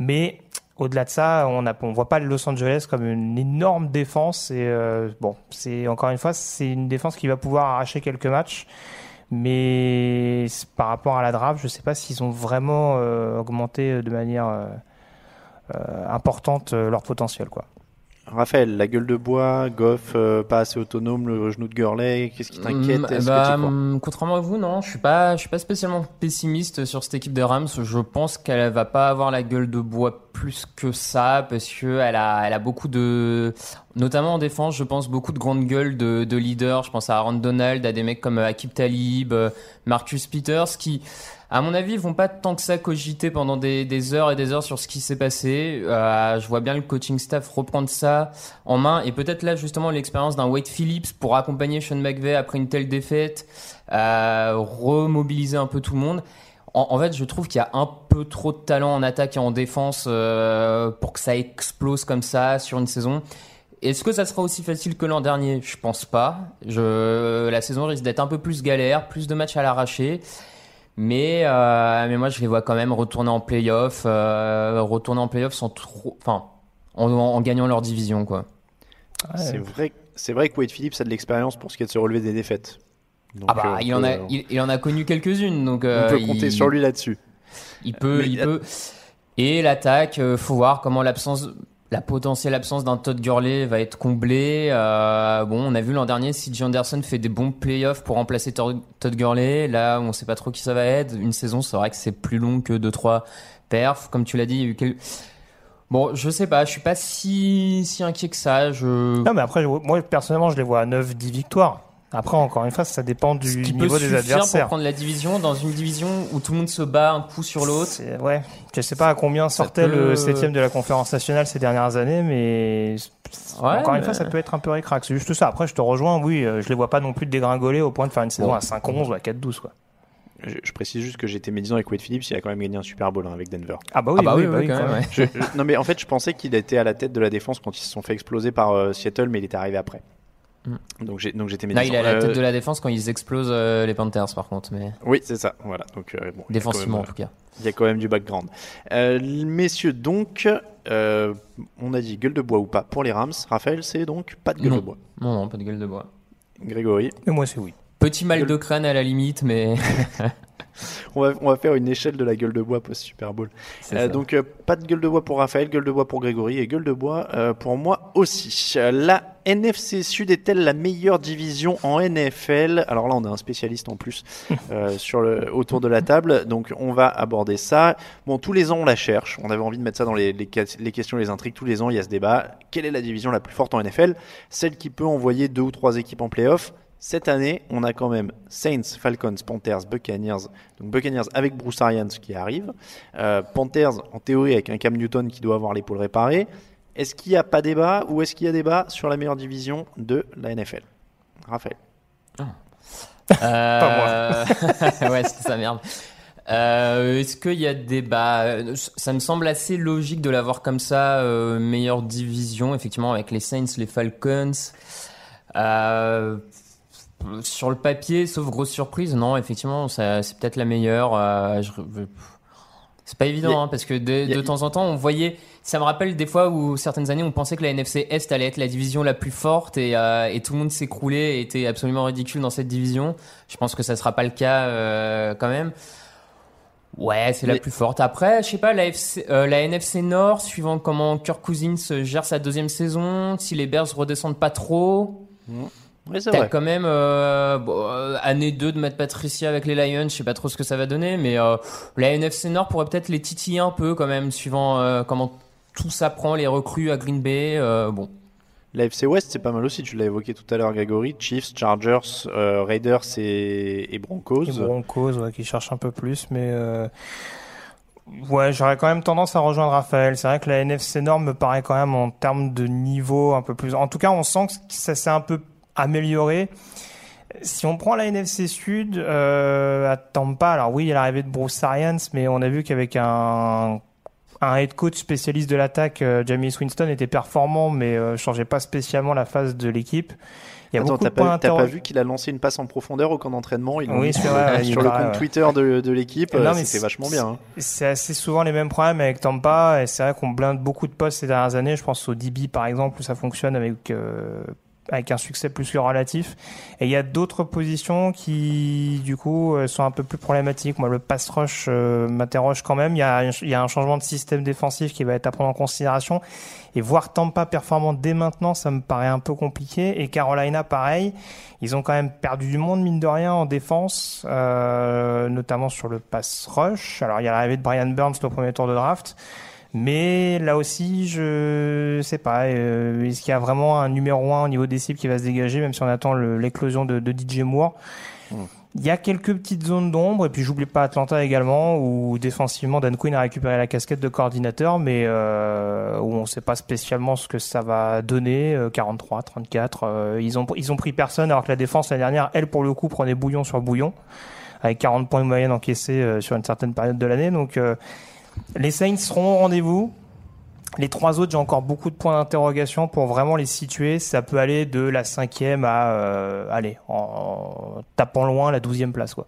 Speaker 3: Mais au-delà de ça, on on voit pas Los Angeles comme une énorme défense. Et euh, bon, c'est encore une fois, c'est une défense qui va pouvoir arracher quelques matchs. Mais par rapport à la draft, je sais pas s'ils ont vraiment euh, augmenté de manière euh, importante leur potentiel.
Speaker 2: Raphaël, la gueule de bois, Goff, euh, pas assez autonome, le genou de Gurley, qu'est-ce qui t'inquiète
Speaker 4: Hum,
Speaker 2: Est-ce
Speaker 4: bah, contrairement à vous, non, je suis pas, je suis pas spécialement pessimiste sur cette équipe des Rams. Je pense qu'elle va pas avoir la gueule de bois plus que ça parce que elle a, elle a beaucoup de, notamment en défense, je pense beaucoup de grandes gueules de, de leaders. Je pense à Aaron Donald, à des mecs comme Akib Talib, euh, Marcus Peters, qui, à mon avis, vont pas tant que ça cogiter pendant des, heures et des heures sur ce qui s'est passé. Euh, je vois bien le coaching staff reprendre ça en main et peut-être là justement l'expérience d'un Wade Phillips pour accompagner Sean McVay après une telle défaite, euh, remobiliser un peu tout le monde. En, en fait, je trouve qu'il y a un peu trop de talent en attaque et en défense euh, pour que ça explose comme ça sur une saison. Est-ce que ça sera aussi facile que l'an dernier? Je pense pas. Je, la saison risque d'être un peu plus galère, plus de matchs à l'arracher. Mais, euh, mais moi, je les vois quand même retourner en playoff, euh, retourner en playoff sans trop, enfin, en, en gagnant leur division, quoi.
Speaker 2: C'est vrai, c'est vrai que Wade Phillips a de l'expérience pour ce qui est de se relever des défaites. Donc,
Speaker 4: ah bah,
Speaker 2: euh,
Speaker 4: il en a, il, il en a connu quelques-unes, donc
Speaker 2: on peut compter
Speaker 4: il-
Speaker 2: sur lui là-dessus.
Speaker 4: Il peut,
Speaker 2: Mais-
Speaker 4: il peut. Et l'attaque, faut voir comment l'absence, la potentielle absence d'un Todd Gurley va être comblée. Euh, bon, on a vu l'an dernier si Anderson fait des bons playoffs pour remplacer Todd Gurley. Là, on sait pas trop qui ça va être. Une saison, c'est vrai que c'est plus long que deux trois perfs. Comme tu l'as dit, il y a eu quel- Bon, je sais pas, je suis pas si inquiet que ça.
Speaker 3: Non, mais après, moi personnellement, je les vois à 9-10 victoires. Après, encore une fois, ça dépend du
Speaker 4: Ce qui
Speaker 3: niveau
Speaker 4: peut
Speaker 3: des
Speaker 4: suffire
Speaker 3: adversaires.
Speaker 4: pour prendre la division dans une division où tout le monde se bat un coup sur l'autre.
Speaker 3: Ouais, je sais pas à combien sortait
Speaker 4: peut-
Speaker 3: le septième de la conférence nationale ces dernières années, mais
Speaker 4: Ouais,
Speaker 3: encore une fois, ça peut être un peu récrac. C'est juste ça. Après, je te rejoins. Oui, euh, je les vois pas non plus dégringoler au point de faire une saison
Speaker 4: Bon.
Speaker 3: à 5-11 ou à 4-12, quoi.
Speaker 2: Je, je précise juste que j'étais médisant avec Wade Phillips, il a quand même gagné un Super Bowl hein, avec Denver.
Speaker 3: Ah bah oui,
Speaker 4: Ah bah
Speaker 3: oui,
Speaker 4: oui,
Speaker 3: bah
Speaker 4: oui,
Speaker 3: oui,
Speaker 4: quand
Speaker 3: quand
Speaker 4: même,
Speaker 3: même.
Speaker 4: ouais.
Speaker 2: Je- je- non mais en fait je pensais qu'il était à la tête de la défense quand ils se sont fait exploser par euh, Seattle mais il était arrivé après. Donc j'ai donc j'étais
Speaker 4: Non,
Speaker 2: médisant.
Speaker 4: il est à la
Speaker 2: Euh,
Speaker 4: tête de la défense quand ils explosent euh, les Panthers, par contre. Mais
Speaker 2: Oui c'est ça voilà donc euh, bon, il a
Speaker 4: défensivement, en tout cas.
Speaker 2: euh, Il y a quand même du background. Euh, messieurs donc euh, on a dit gueule de bois ou pas pour les Rams. Raphaël c'est donc pas de gueule
Speaker 4: Non.
Speaker 2: de bois.
Speaker 4: Non, non, pas de gueule de bois.
Speaker 2: Grégory
Speaker 3: Et moi, c'est oui.
Speaker 4: Petit mal de crâne à la limite, mais
Speaker 2: on va, on va faire une échelle de la gueule de bois post Super Bowl. Euh, donc euh, pas de gueule de bois pour Raphaël, gueule de bois pour Grégory et gueule de bois euh, pour moi aussi. Euh, La NFC Sud est-elle la meilleure division en NFL Alors là on a un spécialiste en plus euh, sur le, autour de la table, donc on va aborder ça. Bon tous les ans on la cherche, on avait envie de mettre ça dans les, les questions, les intrigues, tous les ans il y a ce débat. Quelle est la division la plus forte en NFL Celle qui peut envoyer deux ou trois équipes en playoff cette année, on a quand même Saints, Falcons, Panthers, Buccaneers. Donc Buccaneers avec Bruce Arians qui arrive. Euh, Panthers en théorie avec un Cam Newton qui doit avoir l'épaule réparée. Est-ce qu'il n'y a pas débat ou est-ce qu'il y a débat sur la meilleure division de la NFL Raphaël.
Speaker 4: Euh... ouais, c'est ça, merde. Euh, Est-ce qu'il y a débat? Euh, Ça me semble assez logique de l'avoir comme ça, euh, meilleure division, effectivement, avec les Saints, les Falcons. Euh, sur le papier, sauf grosse surprise, non, effectivement, c'est peut-être la meilleure. euh, je- c'est pas évident,
Speaker 2: a-
Speaker 4: hein, parce que de,
Speaker 2: y a-
Speaker 4: de temps en temps, on voyait. Ça me rappelle des fois où certaines années, on pensait que la NFC Est allait être la division la plus forte et, euh, et tout le monde s'écroulait et était absolument ridicule dans cette division. Je pense que ça sera pas le cas euh, quand même. Ouais, c'est la
Speaker 2: Mais-
Speaker 4: plus forte. Après, je sais pas, la, FC, euh, la NFC Nord, suivant comment Kirk Cousins gère sa deuxième saison, si les Bears redescendent pas trop,
Speaker 2: c'est
Speaker 4: T'as quand même euh, bon, euh, année 2 de Matt Patricia avec les Lions, je sais pas trop ce que ça va donner, mais euh, la NFC Nord pourrait peut-être les titiller un peu quand même, suivant comment tout s'apprend, les recrues à Green Bay. euh, bon,
Speaker 2: La FC West, c'est pas mal aussi. Tu l'as évoqué tout à l'heure, Grégory. Chiefs, Chargers, euh, Raiders et, et Broncos.
Speaker 3: Les Broncos, ouais, qui cherchent un peu plus, mais euh, ouais, j'aurais quand même tendance à rejoindre Raphaël. C'est vrai que la NFC Nord me paraît quand même en termes de niveau un peu plus. En tout cas, on sent que ça s'est un peu amélioré. Si on prend la NFC Sud, euh, à Tampa, alors oui, il y a l'arrivée de Bruce Arians, mais on a vu qu'avec un un head coach spécialiste de l'attaque, euh, Jamie Winston était performant, mais euh, changeait pas spécialement la phase de l'équipe. Il y a
Speaker 2: Attends,
Speaker 3: beaucoup
Speaker 2: t'as
Speaker 3: de points
Speaker 2: pas, t'as pas
Speaker 3: d'interrogation.
Speaker 2: vu qu'il a lancé une passe en profondeur au camp d'entraînement? Ils
Speaker 3: Oui, c'est vrai,
Speaker 2: sur le compte
Speaker 3: ouais.
Speaker 2: Twitter de, de l'équipe. Euh, C'était
Speaker 3: c'est-
Speaker 2: vachement bien. hein.
Speaker 3: C'est assez souvent les mêmes problèmes avec Tampa, et c'est vrai qu'on blinde beaucoup de postes ces dernières années. Je pense au DB par exemple, où ça fonctionne avec euh, avec un succès plus que relatif. Et il y a d'autres positions qui, du coup, euh, sont un peu plus problématiques. Moi, le pass rush euh, m'interroge quand même. Il y, a, il y a un changement de système défensif qui va être à prendre en considération. Et voir Tampa performant dès maintenant, ça me paraît un peu compliqué. Et Carolina, pareil. Ils ont quand même perdu du monde, mine de rien, en défense, euh, notamment sur le pass rush. Alors, il y a l'arrivée de Brian Burns au premier tour de draft. Mais là aussi, je sais pas. euh, Est-ce qu'il y a vraiment un numéro un au niveau des cibles qui va se dégager, même si on attend l'éclosion de, de DJ Moore Il y a quelques petites zones d'ombre, et puis j'oublie pas Atlanta également, où défensivement Dan Quinn a récupéré la casquette de coordinateur, mais euh, où on sait pas spécialement ce que ça va donner. euh, 43, 34, euh, ils ont ils ont pris personne, alors que la défense l'année dernière, elle pour le coup prenait bouillon sur bouillon, avec 40 points de moyenne encaissés euh, sur une certaine période de l'année. Donc euh, les Saints seront au rendez-vous. Les trois autres, j'ai encore beaucoup de points d'interrogation pour vraiment les situer. Ça peut aller de la cinquième à, euh, allez, en tapant loin la douzième place, quoi.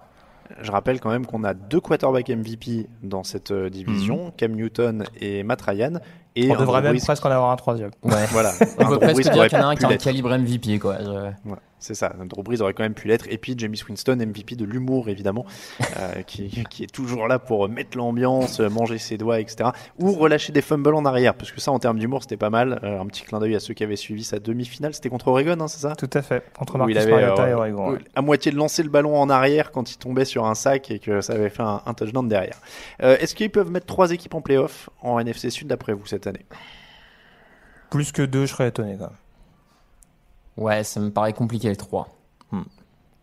Speaker 2: Je rappelle quand même qu'on a deux quarterbacks MVP dans cette euh, division, Cam Newton et Matt Ryan. Et
Speaker 3: Mhm. On devrait même presque en avoir un troisième.
Speaker 4: ouais.
Speaker 2: Voilà.
Speaker 4: On peut presque dire qu'il y en a un qui a un
Speaker 2: l'être.
Speaker 4: calibre MVP, quoi. Je-
Speaker 2: Ouais, c'est ça. Drew Brees aurait quand même pu l'être. Et puis James Winston, MVP de l'humour, évidemment, euh, qui, qui est toujours là pour mettre l'ambiance, manger ses doigts, etc. Ou relâcher des fumbles en arrière, parce que ça, en termes d'humour, c'était pas mal. Euh, un petit clin d'œil à ceux qui avaient suivi sa demi-finale. C'était contre Oregon, hein, c'est ça?
Speaker 3: Tout à fait.
Speaker 2: Il
Speaker 3: Marcus
Speaker 2: avait
Speaker 3: Mariota
Speaker 2: euh,
Speaker 3: et Oregon. ouais.
Speaker 2: à moitié de lancer le ballon en arrière quand il tombait sur un sac et que ça avait fait un, un touchdown derrière. Euh, Est-ce qu'ils peuvent mettre trois équipes en playoff en NFC Sud d'après vous cette année?
Speaker 3: Plus que deux, je serais étonné quand même.
Speaker 4: Ouais, ça me paraît compliqué le 3.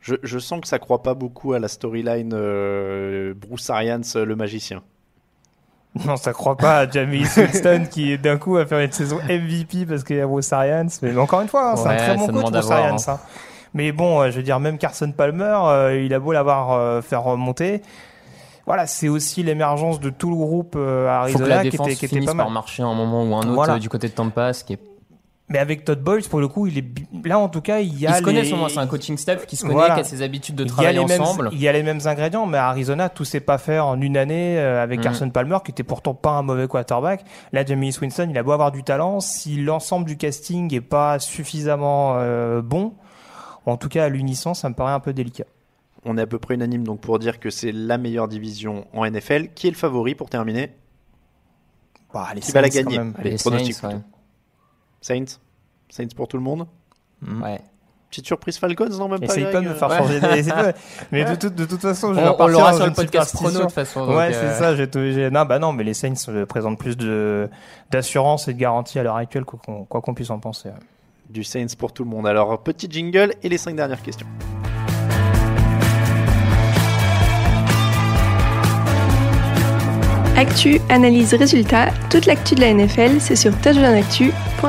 Speaker 2: Je, je sens que ça croit pas beaucoup à la storyline euh, Bruce Arians, euh, le magicien.
Speaker 3: Non, ça croit pas à Jamie Winston qui d'un coup va faire une saison MVP parce qu'il y a Bruce Arians. Mais encore une fois, hein, c'est un
Speaker 4: Ouais,
Speaker 3: très bon
Speaker 4: ça
Speaker 3: coach,
Speaker 4: demande à
Speaker 3: Bruce Arians.
Speaker 4: hein.
Speaker 3: hein. Mais bon, euh, je veux dire, même Carson Palmer, euh, il a beau l'avoir euh, fait remonter. Voilà, c'est aussi l'émergence de tout le groupe euh,
Speaker 4: Faut que
Speaker 3: Arizona
Speaker 4: la
Speaker 3: qui
Speaker 4: défense
Speaker 3: était, qui était
Speaker 4: finisse
Speaker 3: pas mal.
Speaker 4: par marcher à un moment ou un autre
Speaker 3: Voilà.
Speaker 4: euh, du côté de Tampa, ce qui est
Speaker 3: Mais avec Todd Bowles, pour le coup, il est là en tout cas, il y a
Speaker 4: il se connaît
Speaker 3: les-
Speaker 4: au moins, c'est un coaching staff qui se connaît,
Speaker 3: Voilà.
Speaker 4: qui a ses habitudes de
Speaker 3: Il les mêmes-
Speaker 4: ensemble.
Speaker 3: il y a les mêmes ingrédients, mais à Arizona, tout s'est pas fait en une année euh, avec
Speaker 4: Mhm.
Speaker 3: Carson Palmer, qui était pourtant pas un mauvais quarterback. Là, Jamie Winston, il a beau avoir du talent, si l'ensemble du casting est pas suffisamment euh, bon, en tout cas à l'unisson, ça me paraît un peu délicat.
Speaker 2: On est à peu près unanime donc pour dire que c'est la meilleure division en NFL. Qui est le favori pour terminer?
Speaker 3: Bah, les
Speaker 2: Qui va la
Speaker 3: Saints,
Speaker 2: gagner?
Speaker 3: quand même.
Speaker 2: Allez,
Speaker 4: Les
Speaker 2: pronostic
Speaker 4: Saints,
Speaker 2: plutôt. Saints Saints pour tout le monde
Speaker 4: Ouais.
Speaker 2: Petite surprise Falcons, non même pas
Speaker 3: Essaye pas de
Speaker 2: Greg
Speaker 3: me faire
Speaker 2: Ouais.
Speaker 3: changer pas. Mais de, toute- de toute façon, je vais
Speaker 4: On- on
Speaker 3: repartir
Speaker 4: l'aura sur le podcast chrono, de toute façon, donc,
Speaker 3: Ouais,
Speaker 4: euh,
Speaker 3: c'est ça. j'ai Non, bah non, mais les Saints euh, présentent plus de d'assurance et de garantie à l'heure actuelle, quoi qu'on puisse en penser.
Speaker 2: Du Saints pour tout le monde. Alors, petit jingle et les cinq dernières questions.
Speaker 7: Actu, analyse, résultat, toute l'actu de la NFL, c'est sur touchdownactu.com.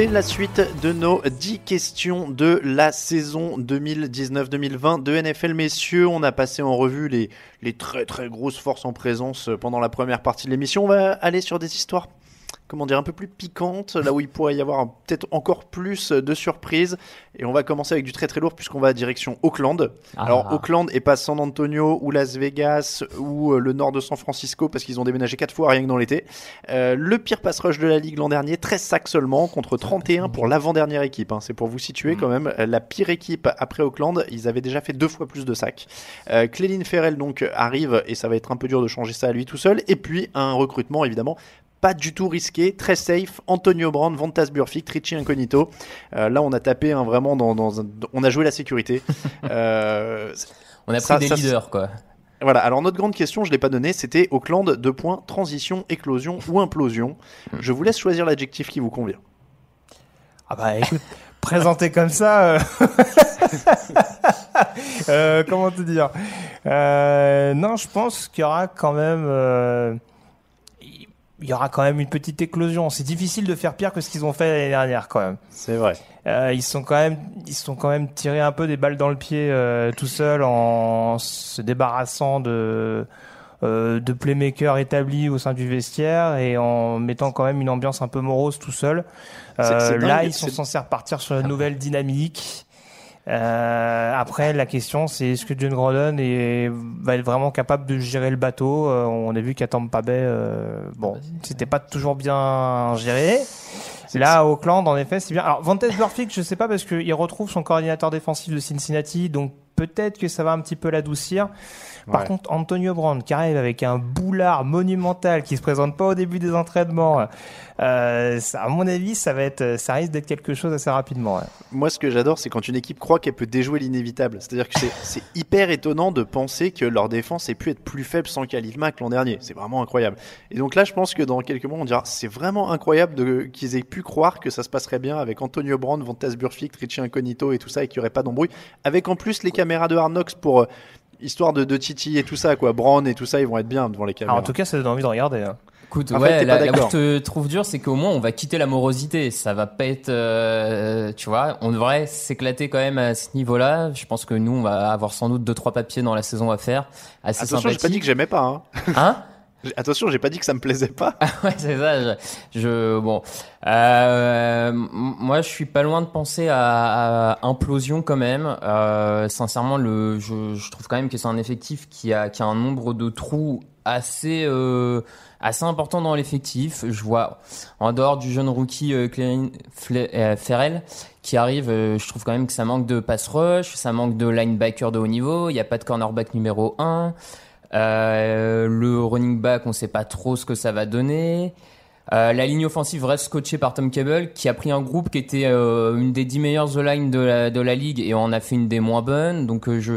Speaker 2: C'est la suite de nos 10 questions de la saison 2019-2020 de NFL. Messieurs, on a passé en revue les, les très très grosses forces en présence pendant la première partie de l'émission. On va aller sur des histoires, comment dire, un peu plus piquantes, là où il pourrait y avoir peut-être encore plus de surprises. Et on va commencer avec du très très lourd puisqu'on va direction Auckland.
Speaker 4: Ah.
Speaker 2: Alors Auckland et pas San Antonio ou Las Vegas ou euh, le nord de San Francisco parce qu'ils ont déménagé 4 fois rien que dans l'été. Euh, le pire pass rush de la ligue l'an dernier, 13 sacs seulement contre 31 pour l'avant-dernière équipe. hein. C'est pour vous situer quand même. Euh, La pire équipe après Auckland, ils avaient déjà fait deux fois plus de sacs. Euh, Clelin Ferrell donc arrive et ça va être un peu dur de changer ça à lui tout seul. Et puis un recrutement évidemment pas du tout risqué, très safe. Antonio Brown, Vantas Burfict, Richie Incognito. Euh, là, on a tapé hein, vraiment dans, dans un- on a joué la sécurité. Euh,
Speaker 4: On a pris
Speaker 2: ça-
Speaker 4: des
Speaker 2: ça-
Speaker 4: leaders, quoi.
Speaker 2: Voilà, alors notre grande question, je l'ai pas donnée, c'était Auckland, deux points, transition, éclosion ou implosion. Je vous laisse choisir l'adjectif qui vous convient.
Speaker 3: Ah bah écoute, présenté comme ça, euh, euh, comment te dire? Euh, Non, je pense qu'il y aura quand même, euh, il y aura quand même une petite éclosion. C'est difficile de faire pire que ce qu'ils ont fait l'année dernière, quand même.
Speaker 2: C'est vrai.
Speaker 3: Euh, ils sont quand même, ils sont quand même tirés un peu des balles dans le pied euh, tout seuls en se débarrassant de euh, de playmakers établis au sein du vestiaire et en mettant quand même une ambiance un peu morose tout seul.
Speaker 2: C'est
Speaker 3: Euh, là, ils sont censés repartir sur une nouvelle dynamique. Euh, après, la question, c'est est-ce que John Gordon est, va être vraiment capable de gérer le bateau? Euh, On a vu qu'à Tampa Bay, euh, bon, c'était pas toujours bien géré. Là, à Auckland, en effet, c'est bien. Alors, Vantes Burfict, je sais pas parce qu'il retrouve son coordinateur défensif de Cincinnati, donc peut-être que ça va un petit peu l'adoucir. Par
Speaker 2: Ouais.
Speaker 3: contre, Antonio Brand qui arrive avec un boulard monumental qui se présente pas au début des entraînements, euh, ça, à mon avis, ça va être, ça risque d'être quelque chose assez rapidement. ouais.
Speaker 2: Moi, ce que j'adore, c'est quand une équipe croit qu'elle peut déjouer l'inévitable. C'est-à-dire que c'est- hyper étonnant de penser que leur défense ait pu être plus faible sans Khalil Mack l'an dernier. C'est vraiment incroyable. Et donc là, je pense que dans quelques mois, on dira c'est vraiment incroyable qu'ils aient pu croire que ça se passerait bien avec Antonio Brand, Vontas Burfict, Richie Incognito et tout ça, et qu'il n'y aurait pas d'embrouille. Avec en plus les caméras de Arnox pour euh, histoire de, de Titi et tout ça, quoi. Brand et tout ça, ils vont être bien devant les caméras.
Speaker 3: Alors, en tout cas, ça donne envie de regarder. hein.
Speaker 4: Écoute,
Speaker 2: En
Speaker 4: ouais,
Speaker 2: t'es
Speaker 4: là, où je te trouve dur, c'est qu'au moins on va quitter la morosité. Ça va pas être, euh, tu vois, on devrait s'éclater quand même à ce niveau-là. Je pense que nous, on va avoir sans doute deux trois papiers dans la saison à faire. Assez
Speaker 2: Attention, j'ai pas dit que j'aimais pas. Hein.
Speaker 4: Hein?
Speaker 2: Attention, j'ai pas dit que ça me plaisait pas.
Speaker 4: ouais, c'est ça. Je, je- bon, euh, moi, je suis pas loin de penser à, à implosion quand même. Euh, sincèrement, le, je, je trouve quand même que c'est un effectif qui a, qui a un nombre de trous assez, euh, assez important dans l'effectif. Je vois, en dehors du jeune rookie euh, Clérin euh, Ferrell qui arrive, euh, je trouve quand même que ça manque de pass rush, ça manque de linebacker de haut niveau. Il n'y a pas de cornerback numéro 1. Euh, le running back, on sait pas trop ce que ça va donner. Euh, la ligne offensive reste coachée par Tom Cable, qui a pris un groupe qui était euh, une des 10 meilleures O-line de la, de la ligue et en a fait une des moins bonnes. Donc je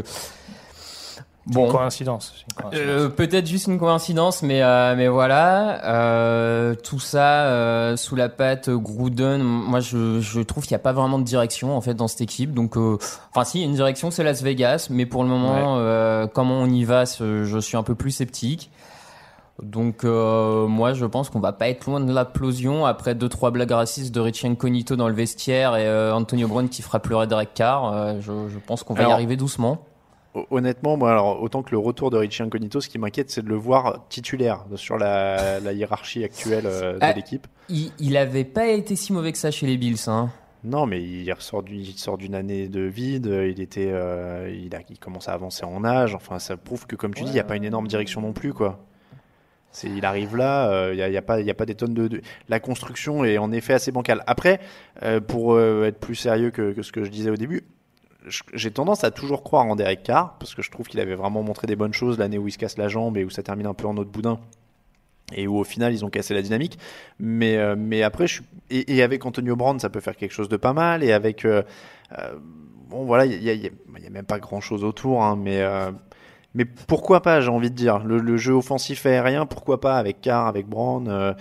Speaker 3: Bon. Une coïncidence.
Speaker 4: euh, peut-être juste une coïncidence, mais euh, mais voilà, euh, tout ça euh, sous la patte Gruden. Moi, je, je trouve qu'il n'y a pas vraiment de direction en fait dans cette équipe. Donc, euh, enfin, si une direction, c'est Las Vegas, mais pour le moment, euh, comment on y va, je suis un peu plus sceptique. Donc, euh, moi, je pense qu'on va pas être loin de l'implosion après deux trois blagues racistes de Richie Incognito dans le vestiaire et euh, Antonio Brown qui fera pleurer Derek Carr. Euh, je, je pense qu'on va y arriver doucement.
Speaker 2: Hon- Honnêtement, moi, alors, autant que le retour de Richie Incognito, ce qui m'inquiète, c'est de le voir titulaire sur la, la hiérarchie actuelle euh, de
Speaker 4: Ah,
Speaker 2: l'équipe.
Speaker 4: Il, il avait pas été si mauvais que ça chez les Bills, hein.
Speaker 2: Non, mais il ressort du- il sort d'une année de vide. Il était, euh, il, a, il commence à avancer en âge. Enfin, ça prouve que, comme tu dis, il n'y a pas une énorme direction non plus, quoi. C'est, il arrive là, euh, il n'y a, il y a pas, il y a pas des tonnes de, de- La construction est en effet assez bancale. Après, euh, pour euh, être plus sérieux que, que ce que je disais au début, j'ai tendance à toujours croire en Derek Carr parce que je trouve qu'il avait vraiment montré des bonnes choses l'année où il se casse la jambe et où ça termine un peu en autre boudin et où au final ils ont cassé la dynamique. Mais, euh, mais après, et, avec Antonio Brand, ça peut faire quelque chose de pas mal. Et avec. euh, euh, bon, voilà, il n'y a, même pas grand chose autour, hein, mais. mais pourquoi pas, j'ai envie de dire. Le, le jeu offensif aérien, pourquoi pas, avec Carr, avec Brand.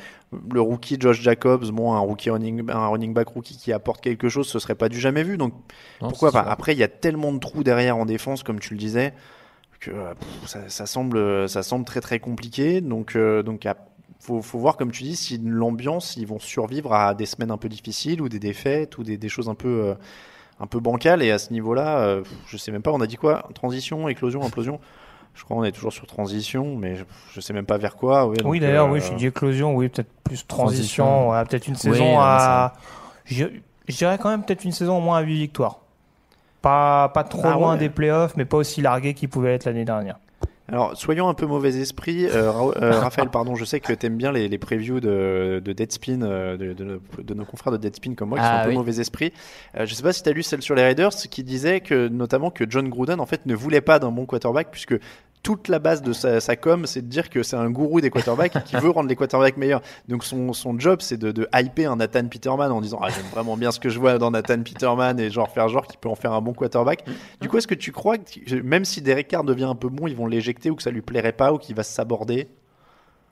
Speaker 2: Le rookie Josh Jacobs, bon, un, rookie running, un running back rookie qui apporte quelque chose, ce serait pas du jamais vu. Donc
Speaker 4: Non,
Speaker 2: pourquoi pas? Après, il y a tellement de trous derrière en défense, comme tu le disais, que euh, pff, ça, ça semble, ça semble très très compliqué. Donc, euh, donc à- faut, faut voir, comme tu dis, si l'ambiance, ils vont survivre à des semaines un peu difficiles ou des défaites ou des, des choses un peu, euh, un peu bancales. Et à ce niveau-là, euh, je sais même pas, on a dit quoi? Transition, éclosion, implosion? Je crois qu'on est toujours sur transition, mais je, je sais même pas vers quoi. Ouais,
Speaker 3: Oui, d'ailleurs,
Speaker 2: euh,
Speaker 3: oui, je suis dit éclosion, oui, peut-être plus transition,
Speaker 4: Transition.
Speaker 3: ouais, peut-être une
Speaker 4: Oui,
Speaker 3: saison à. Je, je dirais quand même peut-être une saison au moins à 8 victoires. Pas, pas trop
Speaker 2: Ah
Speaker 3: loin
Speaker 2: ouais.
Speaker 3: des playoffs, mais pas aussi largué qu'il pouvait être l'année dernière.
Speaker 2: Alors, soyons un peu mauvais esprit. Euh, euh, Raphaël, pardon, je sais que tu aimes bien les, les previews de, de Deadspin, euh, de, de, nos- de nos confrères de Deadspin comme moi, qui
Speaker 4: Ah
Speaker 2: sont un peu mauvais esprit. Euh, je sais pas si tu as lu celle sur les Raiders, qui disait que, notamment, que John Gruden, en fait, ne voulait pas d'un bon quarterback, puisque toute la base de sa, sa com, c'est de dire que c'est un gourou des quarterbacks et qui veut rendre les quarterbacks meilleurs. Donc son, son job, c'est de, de hyper un Nathan Peterman en disant ah, j'aime vraiment bien ce que je vois dans Nathan Peterman et genre faire genre qu'il peut en faire un bon quarterback. Du coup, est-ce que tu crois que même si Derek Carr devient un peu bon, ils vont l'éjecter ou que ça lui plairait pas ou qu'il va s'aborder?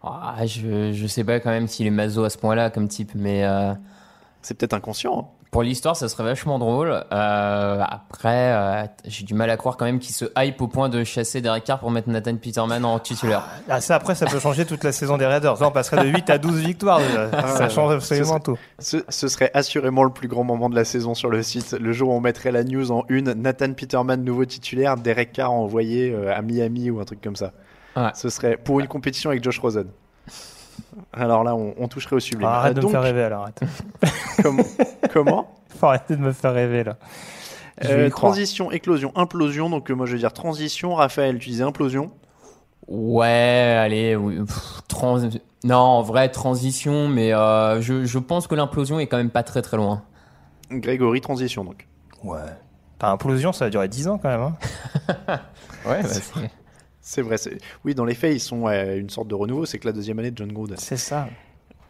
Speaker 4: Ah, je, je sais pas quand même s'il est maso à ce point-là comme type, mais euh,
Speaker 2: C'est peut-être inconscient. hein.
Speaker 4: Pour l'histoire, ça serait vachement drôle. Euh, après, euh, j'ai du mal à croire quand même qu'il se hype au point de chasser Derek Carr pour mettre Nathan Peterman en titulaire.
Speaker 3: Ah, ça, après, ça peut changer toute la saison des Raiders. Là, on passerait de 8 à 12 victoires déjà. ça
Speaker 2: Ah,
Speaker 3: change
Speaker 2: ce
Speaker 3: absolument
Speaker 2: serait-
Speaker 3: tout.
Speaker 2: Ce, ce serait assurément le plus grand moment de la saison sur le site. Le jour où on mettrait la news en une, Nathan Peterman nouveau titulaire, Derek Carr envoyé euh, à Miami ou un truc comme ça.
Speaker 4: Ouais.
Speaker 2: Ce serait pour une compétition avec Josh Rosen. Alors là, on, on toucherait au sublime.
Speaker 3: Ah, arrête
Speaker 2: Euh,
Speaker 3: de me faire rêver alors. Arrête.
Speaker 2: comment, comment
Speaker 3: Faut arrêter de me faire rêver là. Vais
Speaker 2: Euh,
Speaker 3: croire.
Speaker 2: Transition, éclosion, implosion. Donc euh, moi je veux dire transition. Raphaël, tu disais implosion.
Speaker 4: Ouais, allez, oui, pff, trans... non, en vrai, transition, mais euh, je, je pense que l'implosion est quand même pas très très loin.
Speaker 2: Grégory, transition donc.
Speaker 3: Ouais. Implosion, ça va durer 10 ans quand même. Hein.
Speaker 4: Ouais, bah, c'est-
Speaker 2: C'est vrai. Oui, dans les faits, ils sont ouais, une sorte de renouveau. C'est que la deuxième année de John Gruden.
Speaker 3: C'est ça.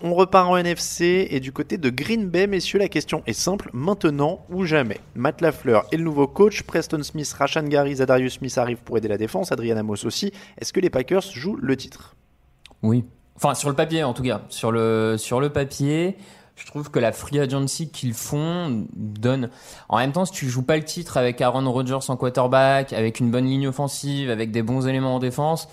Speaker 2: On repart en NFC et du côté de Green Bay, messieurs, la question est simple maintenant ou jamais. Matt Lafleur est le nouveau coach, Preston Smith, Rashan Gary, Zadarius Smith arrivent pour aider la défense, Adrian Amos aussi. Est-ce que les Packers jouent le titre?
Speaker 4: Oui. Enfin, sur le papier, en tout cas. Sur le, sur le papier, je trouve que la free agency qu'ils font donne. En même temps, si tu joues pas le titre avec Aaron Rodgers en quarterback, avec une bonne ligne offensive, avec des bons éléments en défense,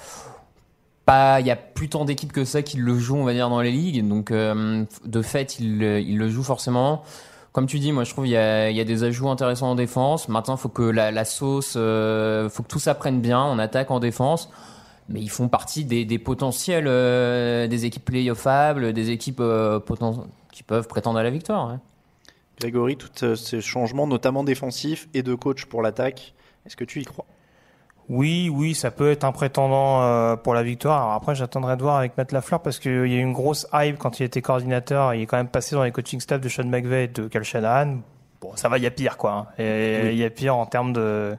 Speaker 4: il y a plus tant d'équipes que ça qui le jouent, on va dire, dans les ligues. Donc, euh, de fait, ils, le- ils le jouent forcément. Comme tu dis, moi, je trouve il y a, il des ajouts intéressants en défense. Maintenant, faut que la, la sauce, euh, faut que tout ça prenne bien en attaque, en défense mais ils font partie des, des potentiels euh, des équipes playoffables, des équipes euh, poten- qui peuvent prétendre à la victoire. ouais.
Speaker 2: Grégory, tous euh, ces changements, notamment défensifs et de coach pour l'attaque, est-ce que tu y crois?
Speaker 3: Oui, oui, ça peut être un prétendant euh, pour la victoire. Alors après, j'attendrai de voir avec Matt Lafleur parce qu'il y a eu une grosse hype quand il était coordinateur. Il est quand même passé dans les coaching staff de Sean McVay et de Cal Shanahan. Bon, ça va, il y a pire, quoi. hein.
Speaker 2: Oui.
Speaker 3: il y a pire en termes de...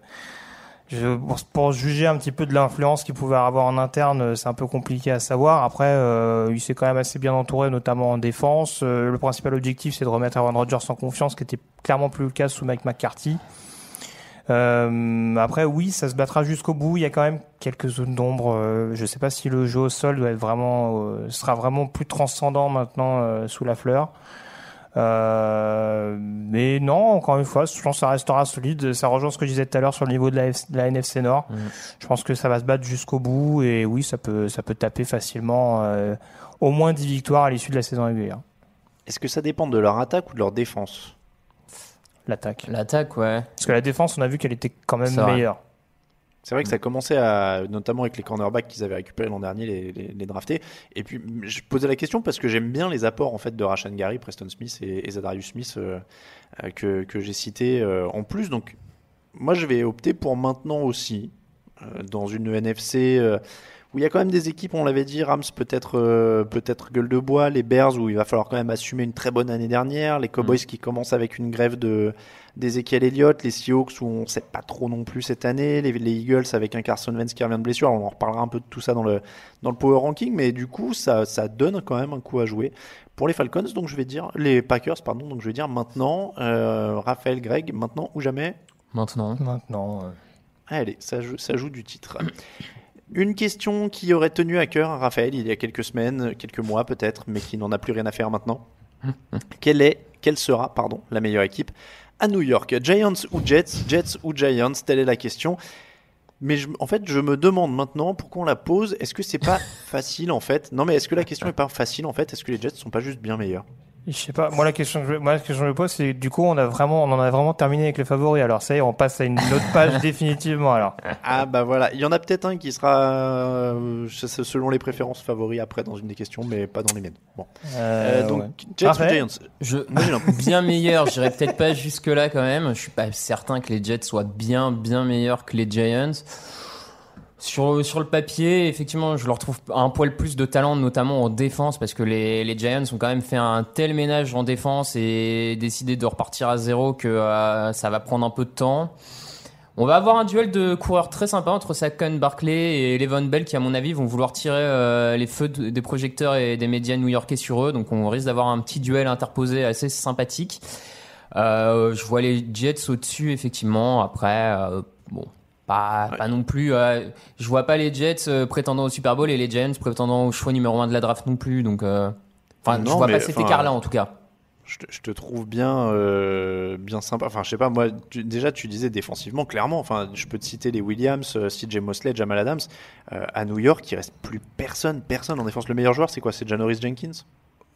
Speaker 3: Je, pour, juger un petit peu de l'influence qu'il pouvait avoir en interne, c'est un peu compliqué à savoir. Après, euh, il s'est quand même assez bien entouré, notamment en défense. Euh, le principal objectif, c'est de remettre Aaron Rodgers en confiance, ce qui était clairement plus le cas sous Mike McCarthy. Euh, après, oui, ça se battra jusqu'au bout. Il y a quand même quelques zones d'ombre. Euh, je sais pas si le jeu au sol doit être vraiment, euh, sera vraiment plus transcendant maintenant euh, sous la fleur. Euh, mais non, encore une fois, je pense que ça restera solide. Ça rejoint ce que je disais tout à l'heure sur le niveau de la, F- de la NFC Nord. Je pense que ça va se battre jusqu'au bout et oui, ça peut, ça peut taper facilement euh, au moins 10 victoires à l'issue de la saison régulière.
Speaker 2: Est-ce que ça dépend de leur attaque ou de leur défense?
Speaker 3: L'attaque.
Speaker 4: L'attaque, ouais.
Speaker 3: Parce que la défense, on a vu qu'elle était quand même meilleure.
Speaker 2: C'est vrai que ça commençait à, notamment avec les cornerbacks qu'ils avaient récupérés l'an dernier, les, les, les draftés. Et puis, je posais la question parce que j'aime bien les apports en fait de Rashan Gary, Preston Smith et, et Zadarius Smith euh, euh, que, que j'ai cités euh, en plus. Donc, moi, je vais opter pour maintenant aussi euh, dans une NFC où il y a quand même des équipes, on l'avait dit, Rams peut-être euh, peut-être gueule de bois, les Bears où il va falloir quand même assumer une très bonne année dernière, les Cowboys qui commencent avec une grève de d'Ezekiel Elliott, les Seahawks où on sait pas trop non plus cette année, les, les Eagles avec un Carson Wentz qui revient de blessure, on en reparlera un peu de tout ça dans le dans le power ranking, mais du coup ça ça donne quand même un coup à jouer pour les Falcons, donc je vais dire les Packers pardon, donc je vais dire maintenant euh, Raphaël Greg, maintenant ou jamais?
Speaker 4: Maintenant.
Speaker 3: Maintenant. euh,
Speaker 2: Allez, ça joue, ça joue du titre. Une question qui aurait tenu à cœur à Raphaël il y a quelques semaines, quelques mois peut-être, mais qui n'en a plus rien à faire maintenant. quelle est, quelle sera, pardon, la meilleure équipe à New York? Giants ou Jets? Jets ou Giants? Telle est la question. Mais je- en fait, je me demande maintenant pourquoi on la pose. Est-ce que c'est pas facile en fait? Non, mais est-ce que la question est pas facile en fait? Est-ce que les Jets sont pas juste bien meilleurs?
Speaker 3: Je sais pas. Moi, la question que je, moi, la question que je me pose, c'est du coup, on a vraiment, on en a vraiment terminé avec les favoris. Alors, ça y est, on passe à une autre page définitivement. Alors,
Speaker 2: Ah bah voilà, il y en a peut-être un qui sera euh, selon les préférences favoris après dans une des questions, mais pas dans les miennes. Bon.
Speaker 3: Euh,
Speaker 2: Euh, donc
Speaker 3: ouais.
Speaker 2: Jets ou
Speaker 3: Raphaël
Speaker 2: Giants?
Speaker 4: Je,
Speaker 2: Moi,
Speaker 4: bien meilleur, j'irai peut-être pas jusque-là quand même. Je suis pas certain que les Jets soient bien, bien meilleurs que les Giants. Sur, sur le papier, effectivement, je leur trouve un poil plus de talent, notamment en défense, parce que les, les Giants ont quand même fait un tel ménage en défense et décidé de repartir à zéro que euh, ça va prendre un peu de temps. On va avoir un duel de coureurs très sympa entre Saquon Barkley et Levon Bell qui, à mon avis, vont vouloir tirer euh, les feux de- des projecteurs et des médias new-yorkais sur eux. Donc, on risque d'avoir un petit duel interposé assez sympathique. Euh, je vois les Jets au-dessus, effectivement. Après, bon, pas, pas non plus. euh, je vois pas les Jets euh, prétendant au Super Bowl et les Giants prétendant au choix numéro 1 de la draft non plus. Donc, euh, enfin, je vois
Speaker 2: mais,
Speaker 4: pas cet écart-là en tout cas.
Speaker 2: Je te, je te trouve bien, euh, bien sympa. Enfin, je sais pas, moi, tu- déjà, tu disais défensivement, clairement. Enfin, je peux te citer les Williams, CJ Mosley, Jamal Adams. Euh, à New York, il reste plus personne, personne en défense. Le meilleur joueur, c'est quoi? C'est Janoris Jenkins?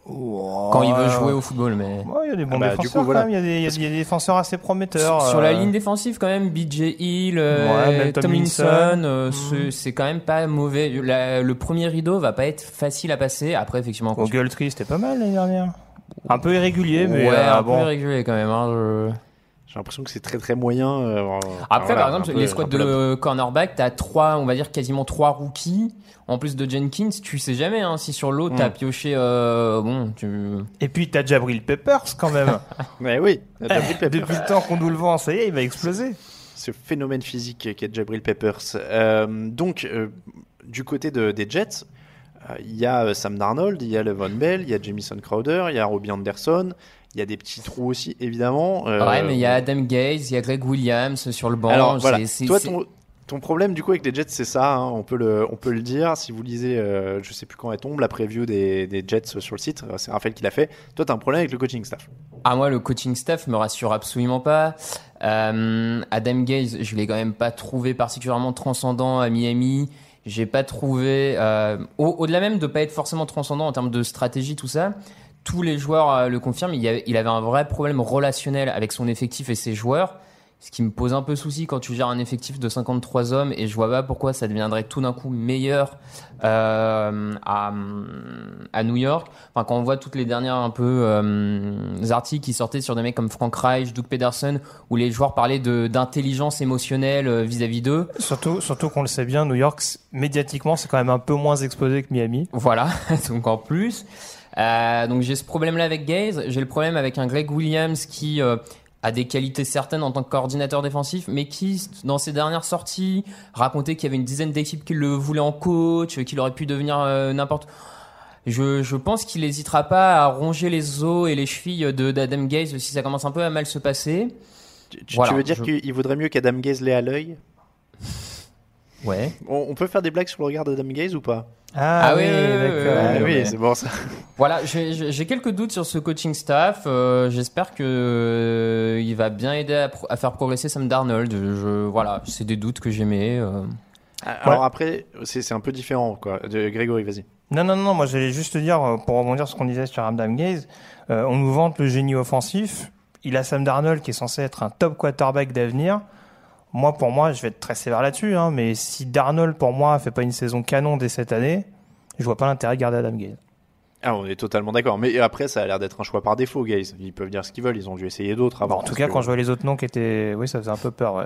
Speaker 4: Quand il veut jouer au football, mais.
Speaker 3: Ouais, il y a des bons
Speaker 2: Ah bah, du
Speaker 3: défenseurs
Speaker 2: coup, voilà.
Speaker 3: quand même. Il y a des, il y a des- il y a des défenseurs assez prometteurs.
Speaker 4: Sur, sur la
Speaker 3: euh,
Speaker 4: ligne défensive, quand même, BJ Hill, euh,
Speaker 3: Ouais,
Speaker 4: Tomlinson, euh,
Speaker 3: Mhm.
Speaker 4: c'est- quand même pas mauvais. La- le premier rideau va pas être facile à passer. Après, effectivement, quand tu-
Speaker 3: Ogletree, c'était pas mal l'année dernière. Un peu irrégulier, mais
Speaker 4: ouais,
Speaker 3: euh,
Speaker 4: un
Speaker 3: bon.
Speaker 4: peu irrégulier quand même. hein, je-
Speaker 2: J'ai l'impression que c'est très très moyen. euh,
Speaker 4: Après,
Speaker 2: voilà,
Speaker 4: par exemple,
Speaker 2: peu-
Speaker 4: les
Speaker 2: la-
Speaker 4: de cornerback, t'as trois, on va dire quasiment trois rookies. En plus de Jenkins, tu sais jamais hein, si sur l'autre t'as
Speaker 3: Mm.
Speaker 4: pioché. euh, bon, tu.
Speaker 3: Et puis t'as Jabril Peppers quand même.
Speaker 2: Mais oui, Jabril Peppers.
Speaker 3: Depuis le temps qu'on nous le vend, ça y est, il va exploser.
Speaker 2: ce phénomène physique qu'est Jabril Peppers. Euh, donc, euh, du côté de- des Jets, euh, il y a euh, Sam Darnold, il y a Levon Bell, il y a Jamison Crowder, il y a Robbie Anderson, il y a des petits trous aussi, évidemment. Euh,
Speaker 4: Ouais, mais il y a Adam Gaze, il y a Greg Williams sur le banc.
Speaker 2: Alors voilà, toi ton, ton problème du coup avec les Jets c'est ça, hein, on, peut le, on peut le dire. Si vous lisez, euh, je sais plus quand elle tombe, la preview des, des Jets sur le site, euh, c'est Raphaël qui l'a fait. Toi t'as un problème avec le coaching staff.
Speaker 4: Ah moi le coaching staff me rassure absolument pas. Euh, Adam Gaze, je l'ai quand même pas trouvé particulièrement transcendant à Miami. J'ai pas trouvé euh, au- au-delà même de pas être forcément transcendant en termes de stratégie tout ça. Tous les joueurs euh, le confirment. Il, avait, un vrai problème relationnel avec son effectif et ses joueurs. Ce qui me pose un peu souci quand tu gères un effectif de 53 hommes et je vois pas pourquoi ça deviendrait tout d'un coup meilleur euh, à, à New York. Enfin, quand on voit toutes les dernières un peu euh, articles qui sortaient sur des mecs comme Frank Reich, Doug Pederson, où les joueurs parlaient d'intelligence émotionnelle euh, vis-à-vis d'eux.
Speaker 3: Surtout, surtout qu'on le sait bien, New York, médiatiquement, c'est quand même un peu moins exposé que Miami.
Speaker 4: Voilà, donc en plus. Euh, donc j'ai ce problème-là avec Gaze. J'ai le problème avec un Greg Williams qui euh, a des qualités certaines en tant que coordinateur défensif, mais qui, dans ses dernières sorties, racontait qu'il y avait une dizaine d'équipes qui le voulaient en coach, qu'il aurait pu devenir euh, n'importe. Je, je pense qu'il n'hésitera pas à ronger les os et les chevilles de d'Adam Gaze si ça commence un peu à mal se passer.
Speaker 2: Tu,
Speaker 4: Voilà,
Speaker 2: tu veux dire
Speaker 4: je-
Speaker 2: qu'il vaudrait mieux qu'Adam Gaze l'ait à l'œil?
Speaker 4: Ouais.
Speaker 2: on, on peut faire des blagues sur le regard d'Adam Gaze ou pas?
Speaker 4: Ah, oui, oui, oui, oui,
Speaker 2: Ah
Speaker 4: oui,
Speaker 2: oui,
Speaker 4: oui.
Speaker 2: c'est bon ça.
Speaker 4: Voilà, j'ai- quelques doutes sur ce coaching staff. Euh, J'espère que euh, il va bien aider à, pro- à faire progresser Sam Darnold. Je, voilà, c'est des doutes que j'aimais. euh.
Speaker 2: Alors après, c'est un peu différent quoi. De, Grégory, vas-y.
Speaker 3: Non, non, non, moi j'allais juste te dire, pour rebondir sur ce qu'on disait sur Adam Gaze, euh, on nous vante le génie offensif. Il a Sam Darnold qui est censé être un top quarterback d'avenir. Moi, pour moi, je vais être très sévère là-dessus, hein, mais si Darnold, pour moi, fait pas une saison canon dès cette année, je vois pas l'intérêt de garder Adam Gaze.
Speaker 2: Ah, on est totalement d'accord. Mais après, ça a l'air d'être un choix par défaut, Gaze. Ils peuvent dire ce qu'ils veulent. Ils ont dû essayer d'autres avant.
Speaker 3: en tout cas, quand je vois les autres noms qui étaient, oui, ça faisait un peu peur. ouais.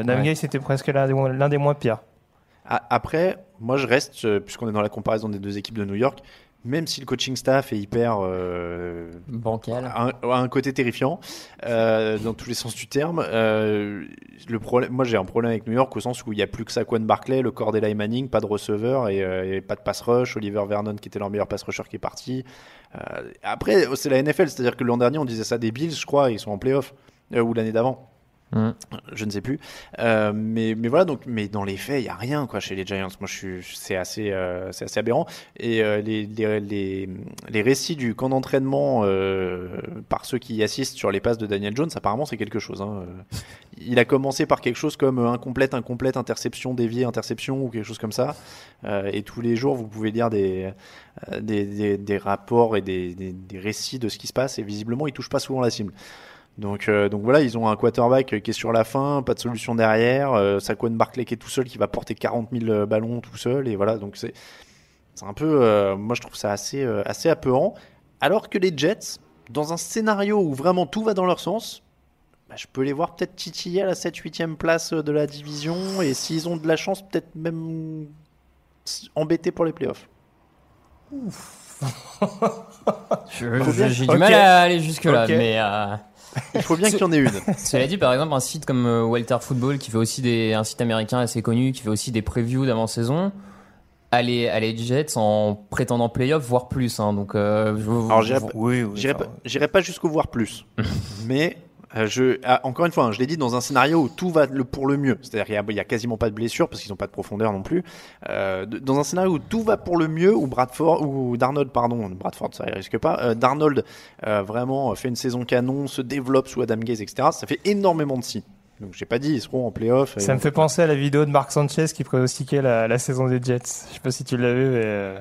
Speaker 3: Adam
Speaker 2: Ouais.
Speaker 3: Gaze, c'était presque l'un des, moins- l'un des moins pires.
Speaker 2: Après, moi je reste, euh, puisqu'on est dans la comparaison des deux équipes de New York, même si le coaching staff est hyper euh,
Speaker 4: bancal,
Speaker 2: a un, a un côté terrifiant euh, dans tous les sens du terme. euh, le problème, moi j'ai un problème avec New York au sens où il n'y a plus que Saquon Barkley, le corps d'Eli Manning, pas de receveur et, et pas de pass rush. Oliver Vernon qui était leur meilleur pass rusher qui est parti. Après, c'est la NFL, c'est-à-dire que l'an dernier on disait ça des Bills, je crois, ils sont en playoff ou l'année d'avant. Je ne sais plus. Euh, mais, mais voilà, donc, mais dans les faits, il n'y a rien quoi, chez les Giants. Moi, c'est assez, euh, assez aberrant. Et euh, les, les, les, les récits du camp d'entraînement euh, par ceux qui y assistent sur les passes de Daniel Jones, apparemment, c'est quelque chose. hein. Il a commencé par quelque chose comme incomplète, incomplète, interception, déviée, interception ou quelque chose comme ça. Et tous les jours, vous pouvez lire des, des, des, rapports et des, des, des récits de ce qui se passe. Et visiblement, il touche pas souvent la cible. Donc, euh, donc voilà, ils ont un quarterback qui est sur la fin, pas de solution derrière. Euh, Saquon Barkley qui est tout seul, qui va porter 40 000 ballons tout seul. Et voilà, donc c'est c'est un peu. euh, moi, je trouve ça assez, euh, assez apeurant. Alors que les Jets, dans un scénario où vraiment tout va dans leur sens, bah, je peux les voir peut-être titiller à la 7-8e place de la division. Et s'ils ont de la chance, peut-être même embêtés pour les playoffs.
Speaker 4: Je- J'ai du mal à aller jusque-là, mais.
Speaker 2: Il faut bien qu'il y en ait une.
Speaker 4: Cela dit, par exemple, un site comme euh, Walter Football, qui fait aussi des, un site américain assez connu, qui fait aussi des previews d'avant-saison, aller à les Jets en prétendant playoff, voire plus. Hein, donc, euh, je-
Speaker 2: Alors, j'irai pas, pas, j'irai pas jusqu'au voir plus. mais euh, je, ah, encore une fois, hein, je l'ai dit dans un scénario où tout va le, pour le mieux. C'est-à-dire qu'il y a- il y a, quasiment pas de blessures parce qu'ils n'ont pas de profondeur non plus. Euh, de- dans un scénario où tout va pour le mieux, où Bradford ou Darnold, pardon, Bradford ça risque pas. euh, Darnold vraiment fait une saison canon, se développe sous Adam Gaze, etc. Ça fait énormément de si. Donc j'ai pas dit ils seront en playoff.
Speaker 3: Ça me fait penser à la vidéo de Marc Sanchez qui pronostiquait la, la saison des Jets. Je sais pas si tu l'as vu, mais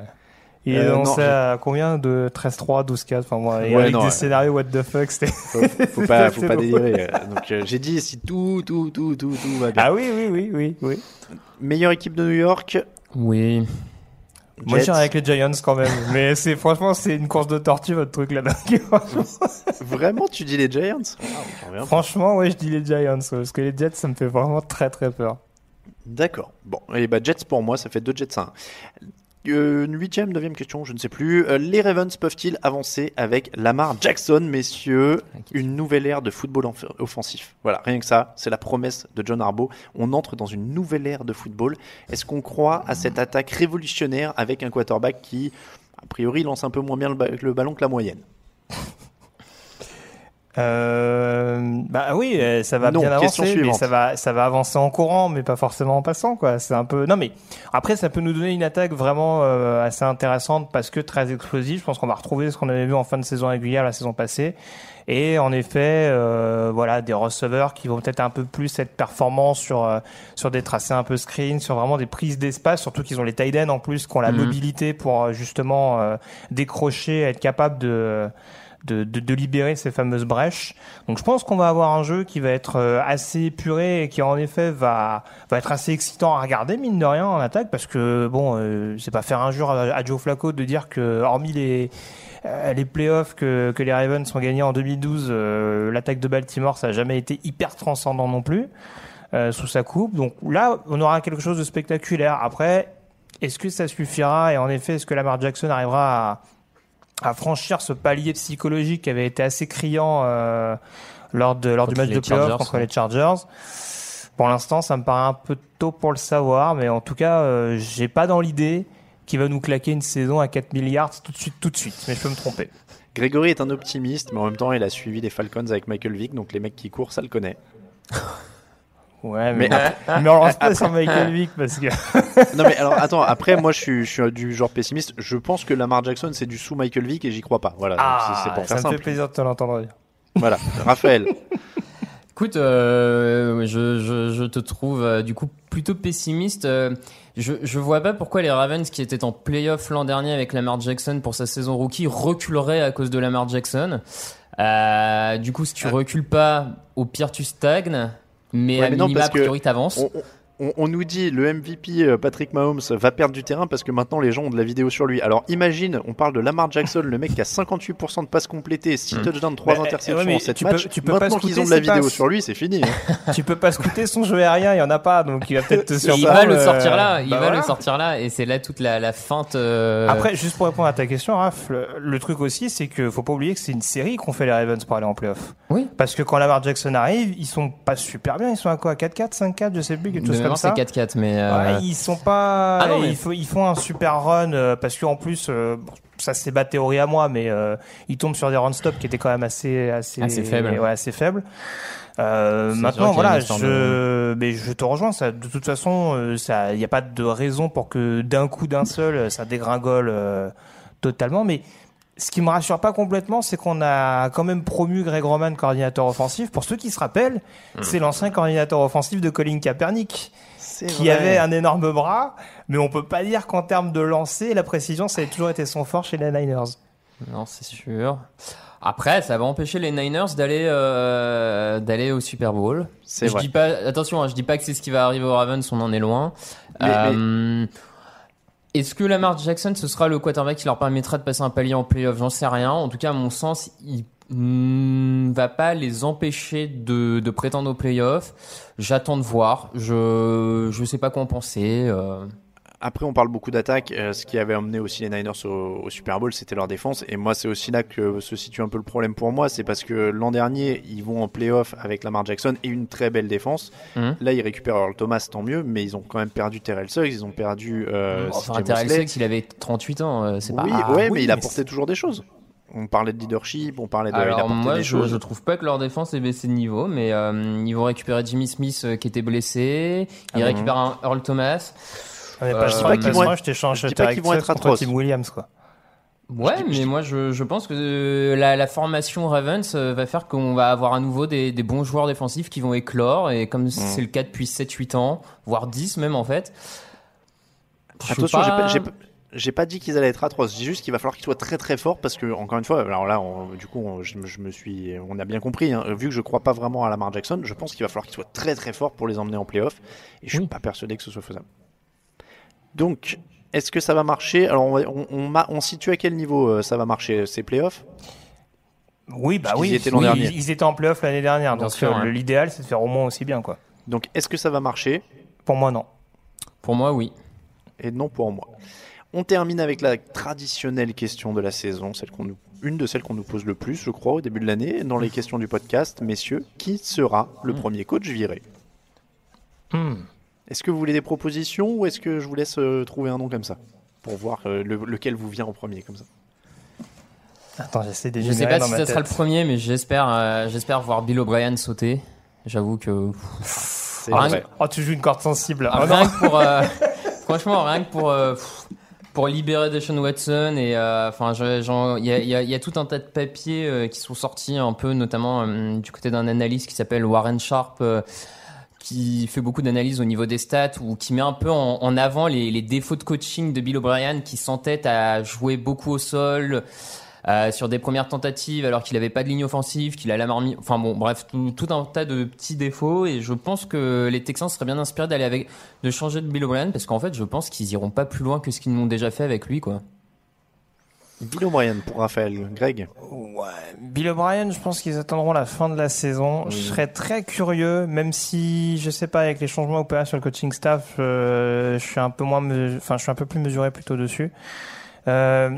Speaker 3: et
Speaker 2: euh, on
Speaker 3: à combien de 13-3, 12-4 Enfin, moi,
Speaker 2: ouais,
Speaker 3: des
Speaker 2: euh,
Speaker 3: scénarios what the fuck, c'était.
Speaker 2: Faut, faut, pas, faut pas délirer. Euh, donc, euh, j'ai dit si tout, tout, tout, tout, tout va bien.
Speaker 3: Ah oui, oui, oui, oui, oui.
Speaker 2: Meilleure équipe de New York
Speaker 4: Oui.
Speaker 3: Moi,
Speaker 2: je
Speaker 3: suis avec les Giants quand même. mais c'est franchement, c'est une course de tortue, votre truc là-bas.
Speaker 2: vraiment, tu dis les Giants? Ah,
Speaker 3: franchement, ouais, je dis les Giants. Parce que les Jets, ça me fait vraiment très, très peur.
Speaker 2: D'accord. Bon, et bah Jets pour moi, ça fait 2 Jets à 1 huitième, neuvième question, je ne sais plus. Euh, les Ravens peuvent-ils avancer avec Lamar Jackson, messieurs? Une nouvelle ère de football offensif. Voilà, rien que ça, c'est la promesse de John Harbaugh. On entre dans une nouvelle ère de football. Est-ce qu'on croit à cette attaque révolutionnaire avec un quarterback qui, a priori, lance un peu moins bien le, ba- le ballon que la moyenne?
Speaker 3: Euh, bah oui, euh, ça va
Speaker 2: Non,
Speaker 3: bien avancer, mais ça va, ça va avancer en courant, mais pas forcément en passant, quoi. C'est un peu. Non, mais après, ça peut nous donner une attaque vraiment euh, assez intéressante parce que très explosive. Je pense qu'on va retrouver ce qu'on avait vu en fin de saison régulière la saison passée. Et en effet, euh, voilà, des receveurs qui vont peut-être un peu plus être performants sur euh, sur des tracés un peu screen, sur vraiment des prises d'espace. Surtout qu'ils ont les tight ends en plus, qui ont la
Speaker 4: Mhm.
Speaker 3: mobilité pour euh, justement euh, décrocher, être capable de de, libérer ces fameuses brèches. Donc je pense qu'on va avoir un jeu qui va être euh, assez épuré et qui en effet va va être assez excitant à regarder mine de rien en attaque parce que bon euh, c'est pas faire injure à, à Joe Flacco de dire que hormis les euh, les playoffs que, que les Ravens ont gagnés en 2012, euh, l'attaque de Baltimore ça a jamais été hyper transcendant non plus sous sa coupe. Donc là on aura quelque chose de spectaculaire. Après est-ce que ça suffira et en effet est-ce que Lamar Jackson arrivera à à franchir ce palier psychologique qui avait été assez criant euh, lors de lors du match
Speaker 4: les
Speaker 3: de playoff contre
Speaker 4: ouais.
Speaker 3: les Chargers. Pour l'instant, ça me paraît un peu tôt pour le savoir, mais en tout cas, euh, j'ai pas dans l'idée qu'il va nous claquer une saison à 4 milliards tout de suite, tout de suite. Mais je peux me tromper.
Speaker 2: Grégory est un optimiste, mais en même temps, il a suivi les Falcons avec Michael Vick, donc les mecs qui courent, ça le connaît.
Speaker 3: Ouais, mais,
Speaker 2: Mais
Speaker 3: mais,
Speaker 2: après-
Speaker 3: on lance pas
Speaker 2: après-
Speaker 3: sur Michael Vick parce que.
Speaker 2: non mais alors attends, après moi je suis, je suis du genre pessimiste. Je pense que Lamar Jackson c'est du sous Michael Vick et j'y crois pas. Voilà, donc c'est- c'est
Speaker 3: Ah,
Speaker 2: pour
Speaker 3: ça
Speaker 2: faire
Speaker 3: me
Speaker 2: simple.
Speaker 3: fait plaisir de te l'entendre dire.
Speaker 2: Voilà, Raphaël.
Speaker 4: Écoute, euh, je, je, je te trouve euh, du coup plutôt pessimiste. Euh, je, je vois pas pourquoi les Ravens, qui étaient en playoff l'an dernier avec Lamar Jackson pour sa saison rookie, reculeraient à cause de Lamar Jackson. Euh, du coup, si tu recules pas, au pire tu stagnes, mais
Speaker 2: Ouais,
Speaker 4: à
Speaker 2: mais non,
Speaker 4: minima,
Speaker 2: parce
Speaker 4: a
Speaker 2: que
Speaker 4: priori t'avances.
Speaker 2: On, on- on nous dit le MVP euh, Patrick Mahomes va perdre du terrain parce que maintenant les gens ont de la vidéo sur lui. Alors imagine, on parle de Lamar Jackson, le mec qui a 58% de passes complétées, 6 touchdowns, 3
Speaker 3: Bah,
Speaker 2: interceptions
Speaker 3: ouais,
Speaker 2: en 7
Speaker 3: tu peux- tu
Speaker 2: maintenant qu'ils
Speaker 3: scouter
Speaker 2: ont de la vidéo
Speaker 3: passes.
Speaker 2: sur lui, c'est fini. hein.
Speaker 3: tu peux pas scouter son jeu aérien, il y en a pas, donc il va peut-être te
Speaker 4: Et il
Speaker 3: surprendre.
Speaker 4: va le
Speaker 3: euh,
Speaker 4: sortir là, il
Speaker 3: bah
Speaker 4: va
Speaker 3: voilà.
Speaker 4: le sortir là, et c'est là toute la, la feinte. euh,
Speaker 3: Après, juste pour répondre à ta question, Raph, le, le truc aussi, c'est que faut pas oublier que c'est une série qu'on fait les Ravens pour aller en playoff.
Speaker 4: Oui.
Speaker 3: Parce que quand Lamar Jackson arrive, ils sont pas super bien, ils sont à quoi 4-4, 5-4, je sais plus, quelque chose comme
Speaker 4: c'est
Speaker 3: ça.
Speaker 4: 4-4, mais. euh,
Speaker 3: Ouais, ils sont pas.
Speaker 4: Ah non, mais-
Speaker 3: ils, font, ils font un super run euh, parce qu'en plus, euh, bon, ça c'est ma théorie à moi, mais euh, ils tombent sur des run stop qui étaient quand même assez assez
Speaker 4: Assez faibles.
Speaker 3: Ouais, assez faibles. Euh,
Speaker 4: C'est
Speaker 3: maintenant, voilà, je, mais je te rejoins. Ça, de toute façon, euh, ça, il n'y a pas de raison pour que d'un coup, d'un seul, ça dégringole totalement. Mais ce qui me rassure pas complètement, c'est qu'on a quand même promu Greg Roman coordinateur offensif. Pour ceux qui se rappellent, c'est l'ancien coordinateur offensif de Colin Kaepernick qui
Speaker 2: vrai.
Speaker 3: avait un énorme bras, mais on peut pas dire qu'en termes de lancer, la précision, ça a toujours été son fort chez les Niners.
Speaker 4: Non, c'est sûr. Après, ça va empêcher les Niners d'aller euh, d'aller au Super Bowl.
Speaker 2: C'est
Speaker 4: je
Speaker 2: vrai.
Speaker 4: dis pas, attention, hein, je dis pas que c'est ce qui va arriver aux Ravens, on en est loin.
Speaker 2: Mais-
Speaker 4: Euh, Est-ce que Lamar Jackson, ce sera le quarterback qui leur permettra de passer un palier en playoff? J'en sais rien. En tout cas, à mon sens, il ne va pas les empêcher de, prétendre aux playoffs. J'attends de voir. Je je sais pas quoi en penser. euh.
Speaker 2: Après, on parle beaucoup d'attaque. Euh, ce qui avait emmené aussi les Niners au, au Super Bowl, c'était leur défense. Et moi, c'est aussi là que se situe un peu le problème pour moi. C'est parce que l'an dernier, ils vont en playoff avec Lamar Jackson et une très belle défense.
Speaker 4: Mhm.
Speaker 2: Là, ils récupèrent Earl Thomas, tant mieux. Mais ils ont quand même perdu Terrell Suggs. Ils ont perdu. Euh,
Speaker 4: Enfin, Terrell. Suggs, il avait 38 ans. euh, C'est
Speaker 2: Oui,
Speaker 4: pas.
Speaker 2: ouais,
Speaker 3: oui,
Speaker 2: mais il apportait toujours des choses. On parlait de leadership, on parlait de.
Speaker 4: Alors moi,
Speaker 2: des
Speaker 4: je,
Speaker 2: choses.
Speaker 4: je trouve pas que leur défense ait baissé de niveau, mais euh, ils vont récupérer Jimmy Smith euh, qui était blessé, ils
Speaker 2: Ah bon
Speaker 4: récupèrent un Earl Thomas.
Speaker 3: Pas,
Speaker 4: je dis pas qu'ils vont
Speaker 2: être-
Speaker 3: je
Speaker 2: pas qu'ils vont être
Speaker 3: contre
Speaker 2: atroces.
Speaker 3: Tim Williams, quoi.
Speaker 4: Ouais, mais moi je, je pense que euh, la, la formation Ravens euh, va faire qu'on va avoir à nouveau des, des bons joueurs défensifs qui vont éclore, et comme c'est le cas depuis 7-8 ans, voire 10 même en fait.
Speaker 2: Attention, j'ai
Speaker 4: pas-
Speaker 2: pas, j'ai pas- j'ai pas dit qu'ils allaient être atroces. Je dis juste qu'il va falloir qu'ils soient très très forts parce que, encore une fois, alors là, on- du coup, on- je, me- je me suis, on a bien compris. hein, vu que je crois pas vraiment à Lamar Jackson, je pense qu'il va falloir qu'ils soient très très forts pour les emmener en playoff. Et je suis pas persuadé que ce soit faisable. Donc, est-ce que ça va marcher? Alors, on, va- on, on, ma- on situe à quel niveau euh, ça va marcher Ces playoffs?
Speaker 3: Oui, bah oui.
Speaker 2: y étaient
Speaker 3: oui,
Speaker 2: dernier.
Speaker 3: Ils, ils étaient en playoff l'année dernière, donc
Speaker 4: sûr,
Speaker 3: euh,
Speaker 4: ouais.
Speaker 3: l'idéal, c'est de faire au moins aussi bien, quoi.
Speaker 2: Donc, est-ce que ça va marcher?
Speaker 3: Pour moi, non.
Speaker 4: Pour moi, oui.
Speaker 2: Et non pour moi. On termine avec la traditionnelle question de la saison, celle qu'on nous, une de celles qu'on nous pose le plus, je crois, au début de l'année, dans les questions du podcast. Messieurs, qui sera le premier coach viré?
Speaker 3: Hmm.
Speaker 2: Est-ce que vous voulez des propositions ou est-ce que je vous laisse euh, trouver un nom comme ça Pour voir euh, le- lequel vous vient en premier, comme ça?
Speaker 3: Attends, j'essaie de
Speaker 4: Je sais pas si ça sera le premier, mais j'espère, euh, j'espère voir Bill O'Brien sauter. J'avoue que.
Speaker 2: C'est vrai.
Speaker 3: Oh, tu joues une corde sensible.
Speaker 4: Ah,
Speaker 3: Oh, non.
Speaker 4: rien que pour, euh, franchement, rien que pour, euh, pff, pour libérer Deshaun Watson et euh, enfin, je- j'en- il y a, il y a- il y a tout un tas de papiers euh, qui sont sortis un peu, notamment euh, du côté d'un analyste qui s'appelle Warren Sharp. euh, qui fait beaucoup d'analyses au niveau des stats ou qui met un peu en, avant les, défauts de coaching de Bill O'Brien qui s'entête à jouer beaucoup au sol euh, sur des premières tentatives alors qu'il n'avait pas de ligne offensive, qu'il a la marmite. Enfin bon, bref, tout, tout un tas de petits défauts et je pense que les Texans seraient bien inspirés d'aller avec, de changer de Bill O'Brien parce qu'en fait, je pense qu'ils iront pas plus loin que ce qu'ils n'ont déjà fait avec lui, quoi.
Speaker 2: Bill O'Brien pour Raphaël. Greg
Speaker 3: Ouais, Bill O'Brien, je pense qu'ils attendront la fin de la saison. Je serais très curieux, même si je sais pas avec les changements opérés sur le coaching staff, euh, je suis un peu moins, enfin, je suis un peu plus mesuré plutôt dessus. Euh,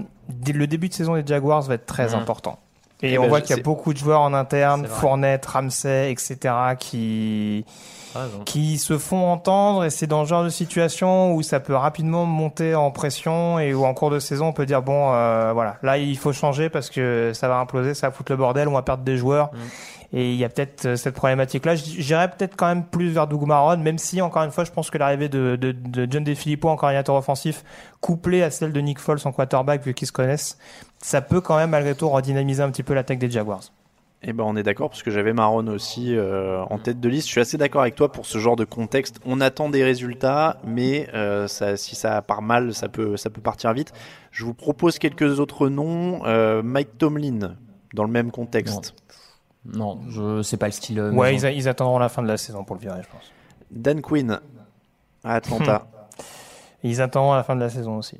Speaker 3: le début de saison des Jaguars va être très
Speaker 4: Mhm.
Speaker 3: important. Et
Speaker 2: Eh
Speaker 3: on
Speaker 2: ben,
Speaker 3: voit qu'il y a beaucoup de joueurs en interne. Fournette, Ramsey, etc., qui Qui se font entendre et c'est dans ce genre de situation où ça peut rapidement monter en pression et où en cours de saison on peut dire bon euh, voilà là il faut changer parce que ça va imploser ça va foutre le bordel on va perdre des joueurs. Et il y a peut-être euh, cette problématique là j'irais peut-être quand même plus vers Doug Marron même si encore une fois je pense que l'arrivée de, de, de John DeFilippo en coordinateur offensif couplée à celle de Nick Foles en quarterback vu qu'ils se connaissent ça peut quand même malgré tout redynamiser un petit peu l'attaque des Jaguars
Speaker 2: Eh ben on est d'accord parce que j'avais Marron aussi euh, en tête de liste. Je suis assez d'accord avec toi pour ce genre de contexte. On attend des résultats, mais euh, ça, si ça part mal, ça peut, ça peut partir vite. Je vous propose quelques autres noms. Euh, Mike Tomlin dans le même contexte.
Speaker 4: Non, je sais pas le style. euh,
Speaker 3: ouais ils, a- ils attendront la fin de la saison pour le virer je pense
Speaker 2: Dan Quinn à Atlanta.
Speaker 3: ils attendront la fin de la saison aussi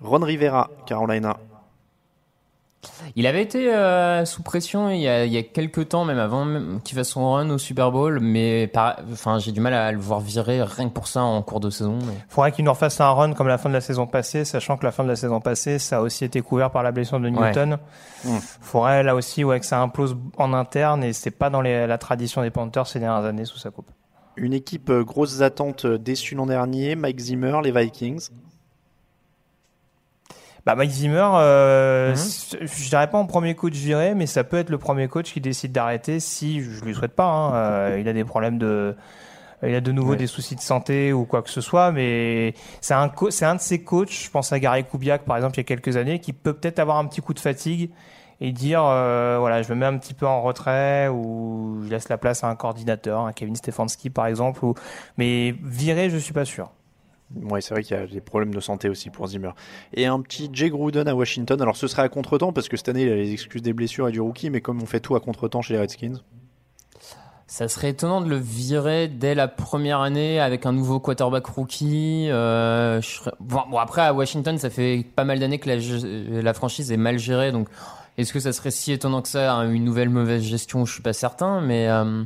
Speaker 2: Ron Rivera, Carolina.
Speaker 4: Il avait été euh, sous pression il y, a, il y a quelques temps, même avant qu'il fasse son run au Super Bowl, mais par- enfin, j'ai du mal à le voir virer rien que pour ça en cours de saison. mais-
Speaker 3: faudrait qu'il nous refasse un run comme la fin de la saison passée, sachant que la fin de la saison passée, ça a aussi été couvert par la blessure de Newton.
Speaker 2: Mm.
Speaker 3: Faudrait là aussi ouais, que ça implose en interne et c'est pas dans les- la tradition des Panthers ces dernières années sous sa coupe.
Speaker 2: Une équipe euh, grosses attentes euh, déçue l'an dernier. Mike Zimmer, les Vikings.
Speaker 3: Bah Mike Zimmer, euh,
Speaker 4: Mhm.
Speaker 3: je dirais pas en premier coach viré, mais ça peut être le premier coach qui décide d'arrêter si je lui souhaite pas. hein, euh, il a des problèmes de, il a de nouveau
Speaker 2: Ouais.
Speaker 3: des soucis de santé ou quoi que ce soit, mais c'est un, c'est un de ces coachs. Je pense à Gary Kubiak par exemple il y a quelques années, qui peut peut-être avoir un petit coup de fatigue et dire euh, voilà je me mets un petit peu en retrait ou je laisse la place à un coordinateur, un Kevin Stefanski par exemple. Ou... Mais viré, je suis pas sûr.
Speaker 2: Ouais, c'est vrai qu'il y a des problèmes de santé aussi pour Zimmer. Et un petit Jay Gruden à Washington. Alors ce serait à contre-temps parce que cette année il a les excuses des blessures et du rookie, mais comme on fait tout à contre-temps chez les Redskins.
Speaker 4: Ça serait étonnant de le virer dès la première année avec un nouveau quarterback rookie. euh, bon, après, à Washington, ça fait pas mal d'années que la franchise est mal gérée. Donc, est-ce que ça serait si étonnant que ça, hein, une nouvelle mauvaise gestion? Je suis pas certain. Mais euh,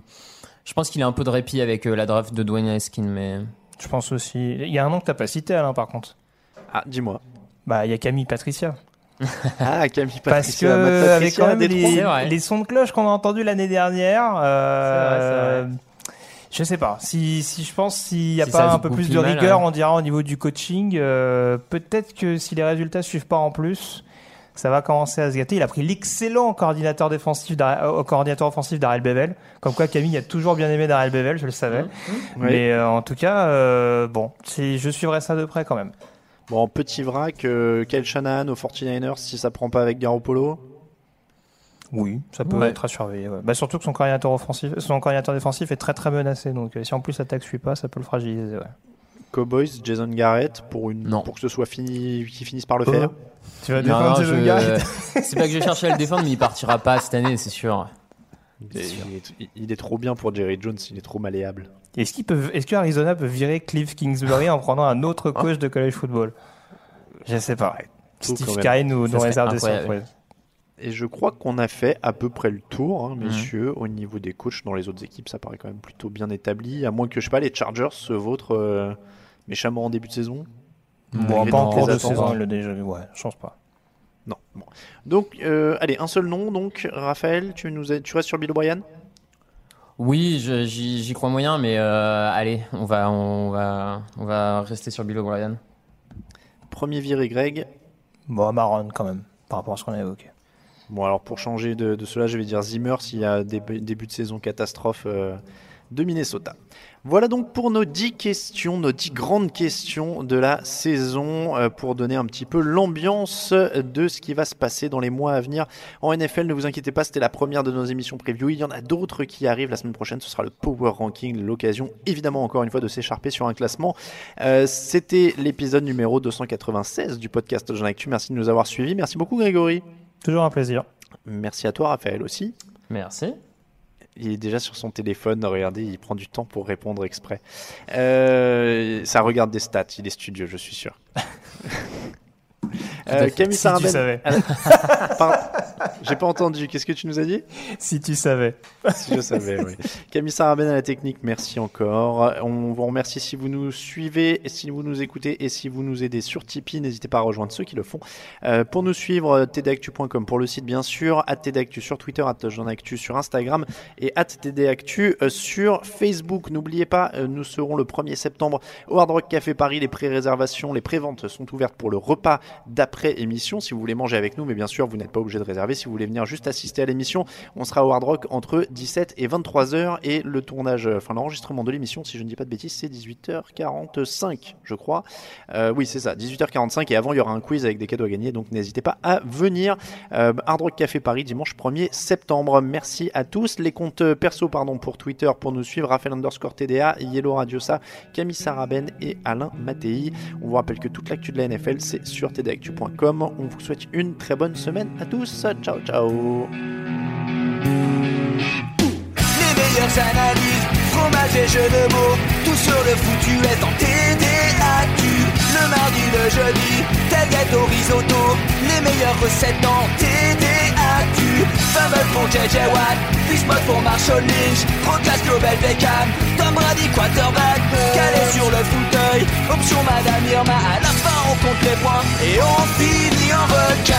Speaker 4: je pense qu'il a un peu de répit avec euh, la draft de Dwayne Haskins. Mais
Speaker 3: Je pense aussi. Il y a un nom que t'as pas cité Alain par contre.
Speaker 2: Ah, dis-moi.
Speaker 3: Bah il y a Camille Patricia.
Speaker 2: Ah, Camille
Speaker 3: Parce
Speaker 2: Patricia.
Speaker 3: que
Speaker 2: Matt
Speaker 3: avec quand même les, les sons de cloche qu'on a entendus l'année dernière, euh,
Speaker 4: vrai,
Speaker 3: je sais pas. Si, si je pense s'il y a
Speaker 4: Si
Speaker 3: pas un peu plus de
Speaker 4: mal,
Speaker 3: rigueur, on dira au niveau du coaching, euh, peut-être que si les résultats suivent pas en plus, ça va commencer à se gâter. Il a pris l'excellent coordinateur défensif, d'Ar- euh, coordinateur offensif d'Ariel Bevel. Comme quoi Camille a toujours bien aimé d'Ariel Bevel, je le savais. Mais euh, en tout cas, euh, bon, je suivrai ça de près quand même.
Speaker 2: Bon, petit vrac, euh, Kyle Shanahan aux 49ers si ça prend pas avec Garoppolo?
Speaker 3: Oui, ça peut
Speaker 4: Ouais.
Speaker 3: être à surveiller. ouais. Bah, surtout que son coordinateur offensif, son coordinateur défensif est très très menacé. Donc euh, si en plus l'attaque suit pas, ça peut le fragiliser. Ouais.
Speaker 2: Cowboys, Jason Garrett pour une
Speaker 4: Non.
Speaker 2: pour que ce soit fini, qu'ils finissent par le faire.
Speaker 3: Tu vas défendre
Speaker 4: non,
Speaker 3: Jason
Speaker 4: je-
Speaker 3: Garrett
Speaker 4: c'est pas que je cherchais à le défendre, mais il partira pas cette année, c'est sûr.
Speaker 2: Il est, il est trop bien pour Jerry Jones, il est trop malléable.
Speaker 3: Est-ce qu'ils peuvent, est-ce que Arizona peut virer Cliff Kingsbury en prenant un autre coach de college football? Je sais pas.
Speaker 2: Tout
Speaker 3: Steve. Carey nous, nous réserve des surprises.
Speaker 2: Et je crois qu'on a fait à peu près le tour, hein,
Speaker 4: Mhm.
Speaker 2: messieurs, au niveau des coachs dans les autres équipes. Ça paraît quand même plutôt bien établi. À moins que, je sais pas, les Chargers se vautrent euh, méchamment en début de saison.
Speaker 3: Bon, pas en cours de
Speaker 2: attentes.
Speaker 3: saison, il l'a déjà vu. Ouais, je pense pas.
Speaker 2: Non. Bon. Donc, euh, allez, un seul nom. Donc, Raphaël, tu nous as- tu restes sur Bill O'Brien?
Speaker 4: Oui, j'y j'y crois moyen, mais euh, allez, on va, on, va, on va rester sur Bill O'Brien.
Speaker 2: Premier viré Greg?
Speaker 3: Bon, Maron quand même, par rapport à ce qu'on a évoqué.
Speaker 2: Bon, alors pour changer de, cela, je vais dire Zimmer s'il y a des début de saison catastrophe euh, de Minnesota. Voilà donc pour nos 10 questions, nos 10 grandes questions de la saison euh, pour donner un petit peu l'ambiance de ce qui va se passer dans les mois à venir en NFL. Ne vous inquiétez pas, c'était la première de nos émissions preview. Il y en a d'autres qui arrivent la semaine prochaine. Ce sera le Power Ranking, l'occasion évidemment encore une fois de s'écharper sur un classement. Euh, c'était l'épisode numéro 296 du podcast Jean Actu. Merci de nous avoir suivis. Merci beaucoup Grégory.
Speaker 3: Toujours un plaisir.
Speaker 2: Merci à toi Raphaël aussi.
Speaker 4: Merci.
Speaker 2: Il est déjà sur son téléphone, regardez, il prend du temps pour répondre exprès. Euh, ça regarde des stats, il est studieux, je suis sûr.
Speaker 3: à
Speaker 2: Euh. Camille
Speaker 3: Si tu
Speaker 2: Sarabène.
Speaker 3: savais.
Speaker 2: Ah, J'ai pas entendu, qu'est-ce que tu nous as dit?
Speaker 3: Si tu savais.
Speaker 2: Si je savais, oui. Camille Sarabène à la technique, merci encore. On vous remercie si vous nous suivez, si vous nous écoutez et si vous nous aidez sur Tipeee. N'hésitez pas à rejoindre ceux qui le font. Euh, pour nous suivre, euh, tdactu.com pour le site, bien sûr, at tdactu sur Twitter, at Actu sur Instagram et at tdactu sur Facebook. N'oubliez pas, nous serons le 1er septembre au Hard Rock Café Paris. Les pré-réservations, les pré-ventes sont ouvertes pour le repas d'après émission. Si vous voulez manger avec nous, mais bien sûr, vous n'êtes pas obligé de réserver. Si vous voulez venir juste assister à l'émission, on sera au Hard Rock entre 17 et 23 heures et le tournage, euh, enfin l'enregistrement de l'émission, si je ne dis pas de bêtises, c'est 18h45, je crois. Euh, oui, c'est ça, 18h45 et avant il y aura un quiz avec des cadeaux à gagner, donc n'hésitez pas à venir. Euh, Hard Rock Café Paris dimanche 1er septembre. Merci à tous. Les comptes perso, pardon, pour Twitter pour nous suivre, Raphaël underscore TDA, Yellow Radiosa, Camille Saraben et Alain Mattei. On vous rappelle que toute l'actu de la NFL, c'est sur On vous souhaite une très bonne semaine à tous. Ciao, ciao.
Speaker 6: Les meilleures analyses, fromage et jeux de mots, tout sur le foutu est en TDAQ. Le mardi, le jeudi, tel gâteau risotto, les meilleures recettes en TDAQ. Fumble pour JJ Watt, Bismuth pour Marshall Lynch, Procast Global Beckham, Tom Brady quarterback, calé sur le fauteuil, option Madame Irma, à la fin on compte les points. Et on finit en requin.